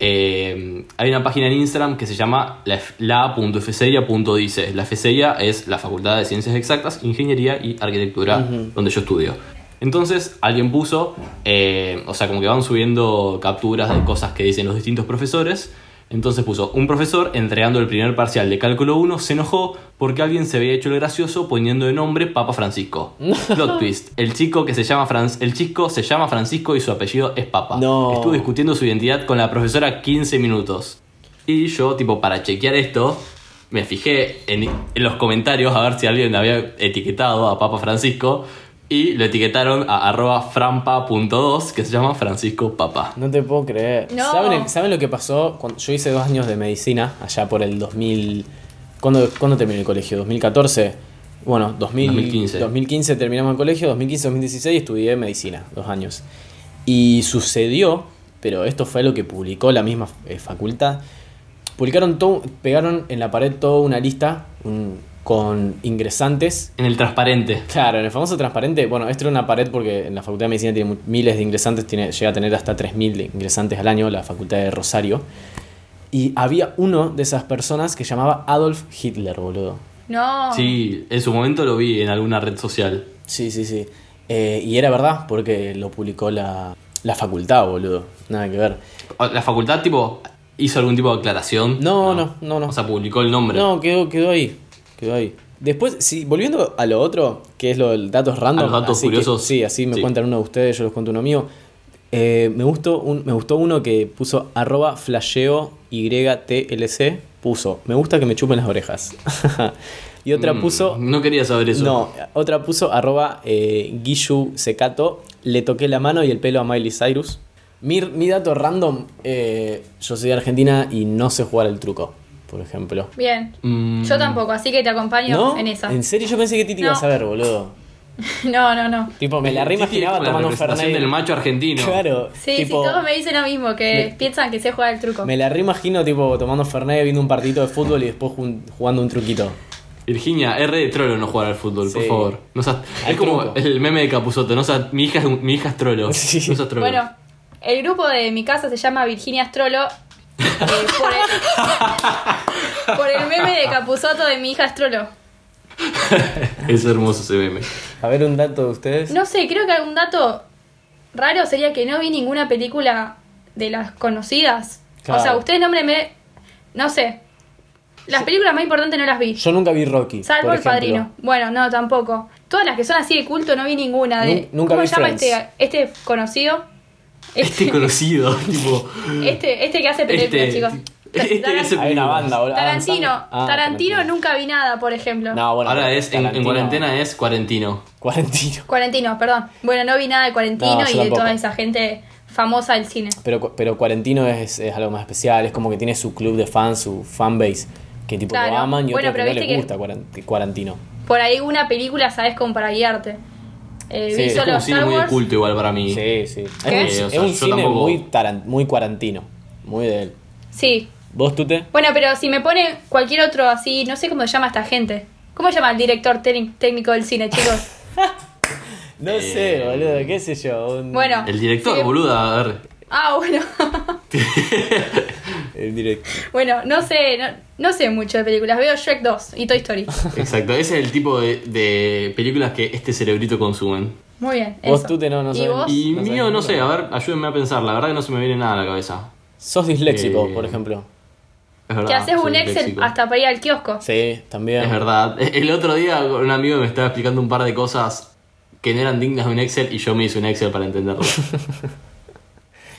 Eh, hay una página en Instagram que se llama la- la.fseria.dice. La FSEIA es la Facultad de Ciencias Exactas, Ingeniería y Arquitectura, donde yo estudio. Entonces alguien puso, eh, o sea, como que van subiendo capturas de cosas que dicen los distintos profesores. Entonces puso, un profesor entregando el primer parcial de cálculo 1 se enojó porque alguien se había hecho el gracioso poniendo de nombre Papa Francisco. Plot twist, el chico que se llama el chico se llama Francisco y su apellido es Papa. No. Estuvo discutiendo su identidad con la profesora 15 minutos. Y yo, tipo, para chequear esto, me fijé en, en los comentarios a ver si alguien había etiquetado a Papa Francisco. Y lo etiquetaron a arroba frampa.2, que se llama Francisco Papa. No te puedo creer. No. ¿Saben, ¿Saben lo que pasó? Cuando yo hice dos años de medicina, allá por el 2000... ¿Cuándo, ¿cuándo terminé el colegio? ¿2014? Bueno, 2000, 2015. 2015 terminamos el colegio, 2015-2016 estudié medicina, dos años. Y sucedió, pero esto fue lo que publicó la misma eh, facultad, publicaron todo, pegaron en la pared toda una lista un- con ingresantes En el transparente. Claro, en el famoso transparente, bueno, esto era una pared porque en la Facultad de Medicina tiene miles de ingresantes, tiene, llega a tener hasta 3.000 de ingresantes al año, la Facultad de Rosario. Y había uno de esas personas que llamaba Adolf Hitler, boludo. No. Sí, en su momento lo vi en alguna red social. Sí, sí, sí. Eh, y era verdad porque lo publicó la, la facultad, boludo. Nada que ver. ¿La facultad, tipo, hizo algún tipo de aclaración? No, no, no, no. O sea, publicó el nombre. No, quedó, quedó ahí. Quedó ahí. Después, sí, volviendo a lo otro, que es lo del datos random. A los datos así que- curiosos. sí, así me Sí. cuentan uno de ustedes, yo les cuento uno mío. Eh, me, gustó un, me gustó uno que puso arroba flasheo YTLC. Puso, me gusta que me chupen las orejas. y otra Mm, puso, No quería saber eso. no, otra puso arroba eh, Guishu Secato. Le toqué la mano y el pelo a Miley Cyrus. Mi, mi dato random, eh, yo soy de Argentina y no sé jugar el truco, por ejemplo. Bien. Mm. Yo tampoco, así que te acompaño ¿No? en esa. ¿En serio? Yo pensé que Titi iba a No. saber, boludo. No, no, no. Tipo, me la reimaginaba tomando un Fernet. del macho argentino. Claro. Sí, tipo, sí, todos me dicen lo mismo, que Me- piensan que sé jugar el truco. me la reimagino, tipo, tomando Fernet, viendo un partidito de fútbol y después jugando un truquito. Virginia, R de trolo no jugar al fútbol, por favor. No seas- es como truco. el meme de Capuzoto, no seas- mi, hija, es un- mi hija es trolo. Sí. No seas trolo. Bueno, el grupo de mi casa se llama Virginia Astrolo. Eh, por, el, por el meme de Capuzoto de mi hija Astrolo. Es hermoso ese meme. A ver, un dato de ustedes. No sé, creo que algún dato raro sería que no vi ninguna película de las conocidas. Claro. O sea, ustedes nómbrenme. No sé. Las películas más importantes no las vi. Yo nunca vi Rocky. Salvo por el ejemplo. padrino. Bueno, no, tampoco. Todas las que son así de culto no vi ninguna. De, nunca ¿Cómo vi se llama Friends. este, este conocido? Este conocido, tipo. Este, este que hace películas, Este- chicos. este que hace Hay una banda, boludo. Tarantino. Ah, Tarantino nunca vi nada, por ejemplo. No, bueno. Ahora es, en, en Tarantino- cuarentena es cuarentino. Cuarentino. Cuarentino, perdón. Bueno, no vi nada de Cuarentino No, yo y de tampoco. toda esa gente famosa del cine. Pero, cu- pero Cuarentino es, es algo más especial, es como que tiene su club de fans, su fanbase, que tipo Claro. lo aman y Bueno, otros que pero no viste les que- gusta Cuarentino. Por ahí una película, ¿sabes? Como para guiarte. Eh, Sí, vi es solo como cine Star muy de Wars. culto igual para mí. Sí, sí. ¿Qué? Es Eh, un, o sea, es un yo cine tampoco- muy, taran- muy cuarantino, muy de él. Sí. ¿Vos, Tute? Bueno, pero si me pone cualquier otro así, no sé cómo se llama esta gente. ¿Cómo se llama el director técnic- técnico del cine, chicos? No Eh, sé, boludo, qué sé yo. un- Bueno. El director, Sí. boluda, a ver. Ah, bueno. El directo. bueno, no sé, no, no sé mucho de películas. Veo Shrek 2 y Toy Story. Exacto, ese es el tipo de, de películas que este cerebrito consumen. Muy bien. Vos, eso. Tute, no, no ¿Y sabés. vos? Y No mío, sabes no sé, a ver, ayúdenme a pensar. La verdad que no se me viene nada a la cabeza. Sos disléxico, Eh, por ejemplo. Es verdad. Que haces un Excel disléxico. hasta para ir al kiosco. Sí, también. Es verdad. El otro día un amigo me estaba explicando un par de cosas que no eran dignas de un Excel y yo me hice un Excel para entenderlo.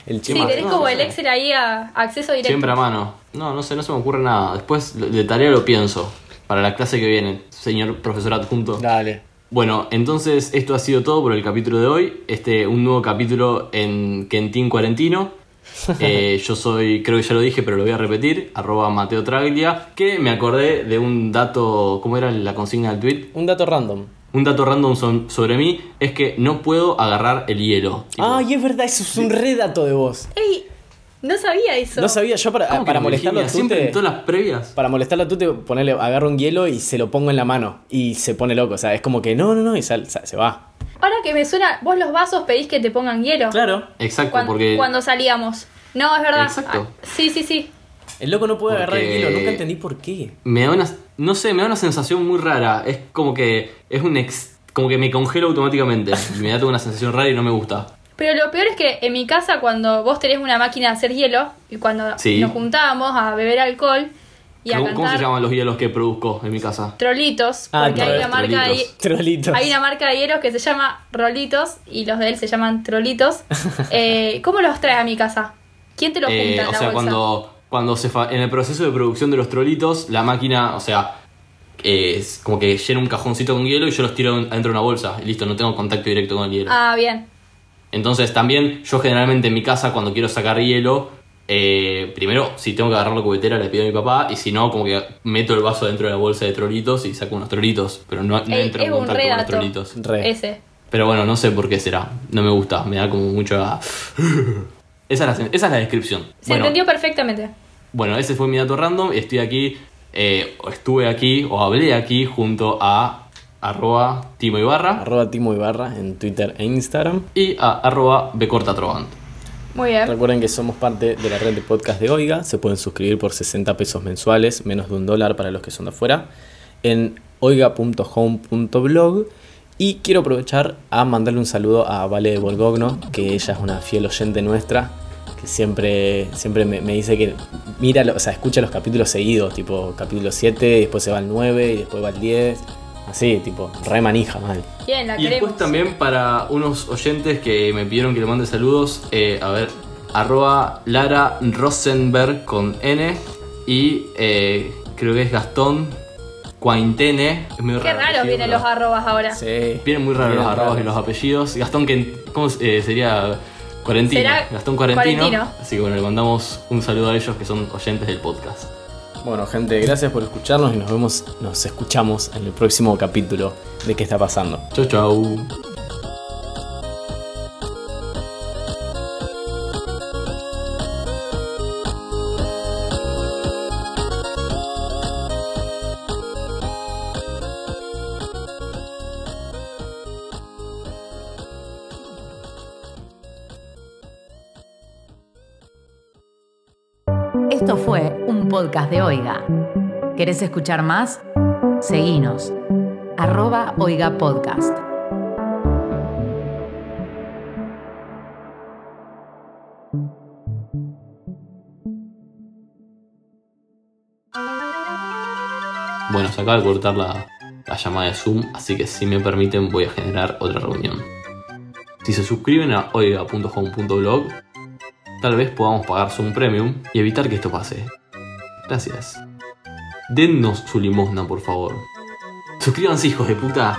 El Sí, tenés no, como no el. Excel ahí a acceso directo. Siempre a mano. No, no sé, no se me ocurre nada. Después de tarea lo pienso. Para la clase que viene, señor profesor adjunto. Dale. Bueno, entonces esto ha sido todo por el capítulo de hoy. Este, un nuevo capítulo en Quentin Cuarentino. Eh, yo soy, creo que ya lo dije, pero lo voy a repetir, arroba Mateo Traglia, que me acordé de un dato, ¿cómo era la consigna del tweet? Un dato random. Un dato random son- sobre mí es que no puedo agarrar el hielo. Ay, es verdad, eso es un re dato de vos. ey, no sabía eso. No sabía, yo para, ¿cómo que para molestarlo a? Siempre en todas las previas. Para molestarlo a Tute, ponerle, agarro un hielo y se lo pongo en la mano. Y se pone loco. O sea, es como que no, no, no, y sal- se va. Ahora que me suena, vos los vasos pedís que te pongan hielo. Claro. Exacto, Cuan- porque Cuando salíamos. No, es verdad. Exacto. Ah, Sí, sí, sí. El loco no puede agarrar el hielo, nunca entendí por qué. me da una, no sé, me da una sensación muy rara. Es como que es un ex, como que me congelo automáticamente. Me da toda una sensación rara y no me gusta. Pero lo peor es que en mi casa, cuando vos tenés una máquina de hacer hielo, y cuando Sí. nos juntábamos a beber alcohol y a ¿Cómo, cómo se llaman los hielos que produzco en mi casa? trolitos, Ah, porque hay una, marca de, trolitos. Hay una marca de hielos que se llama Rolitos y los de él se llaman Trolitos. Eh, ¿Cómo los traes a mi casa? ¿Quién te los junta Eh, en o la sea, bolsa? cuando, cuando se fa- en el proceso de producción de los trolitos, la máquina, o sea, eh, es como que llena un cajoncito con hielo y yo los tiro adentro de una bolsa. Y listo, no tengo contacto directo con el hielo. Ah, bien. Entonces también yo generalmente en mi casa cuando quiero sacar hielo, eh, primero si tengo que agarrar la cubetera le pido a mi papá y si no como que meto el vaso dentro de la bolsa de trolitos y saco unos trolitos, pero no, no Ey, entro en contacto con los trolitos. Re. Ese. Pero bueno, no sé por qué será, no me gusta, me da como mucho... esa, es la, esa es la descripción. Se bueno, entendió perfectamente. Bueno, ese fue mi dato random y estoy aquí, eh, o estuve aquí o hablé aquí junto a arroba Timo Ibarra Arroba Timo Ibarra en Twitter e Instagram. y a arroba Becortatrovant. Muy bien. Recuerden que somos parte de la red de podcast de Oiga. Se pueden suscribir por 60 pesos mensuales, menos de un dólar para los que son de afuera, en oiga.home.blog. Y quiero aprovechar a mandarle un saludo a Vale de Borgogno, que ella es una fiel oyente nuestra, siempre, siempre me, me dice que mira, lo- o sea, escucha los capítulos seguidos, tipo capítulo 7, después se va al 9 y después va al 10. Así, tipo, re manija mal. Bien, la Y queremos. después también para unos oyentes que me pidieron que le mande saludos, eh, a ver, arroba Lara Rosenberg con N y eh, creo que es Gastón Cuaintene. Es medio Qué raro raros vienen pero los arrobas ahora. Sí. Vienen muy raros los arrobas y los apellidos. Gastón, que, ¿cómo eh, sería? Cuarentino. Será Gastón Cuarentino. Cuarentino. Así que bueno, le mandamos un saludo a ellos que son oyentes del podcast. Bueno, gente, gracias por escucharnos y nos vemos, nos escuchamos en el próximo capítulo de qué está pasando. Chau, chau. podcast de Oiga. ¿Querés escuchar más? Seguinos. Arroba Oiga Podcast. Bueno, se acaba de cortar la, llamada de Zoom, así que si me permiten voy a generar otra reunión. Si se suscriben a oiga.home.blog, tal vez podamos pagar Zoom Premium y evitar que esto pase. Gracias. Dennos su limosna, por favor. Suscríbanse, hijos de puta.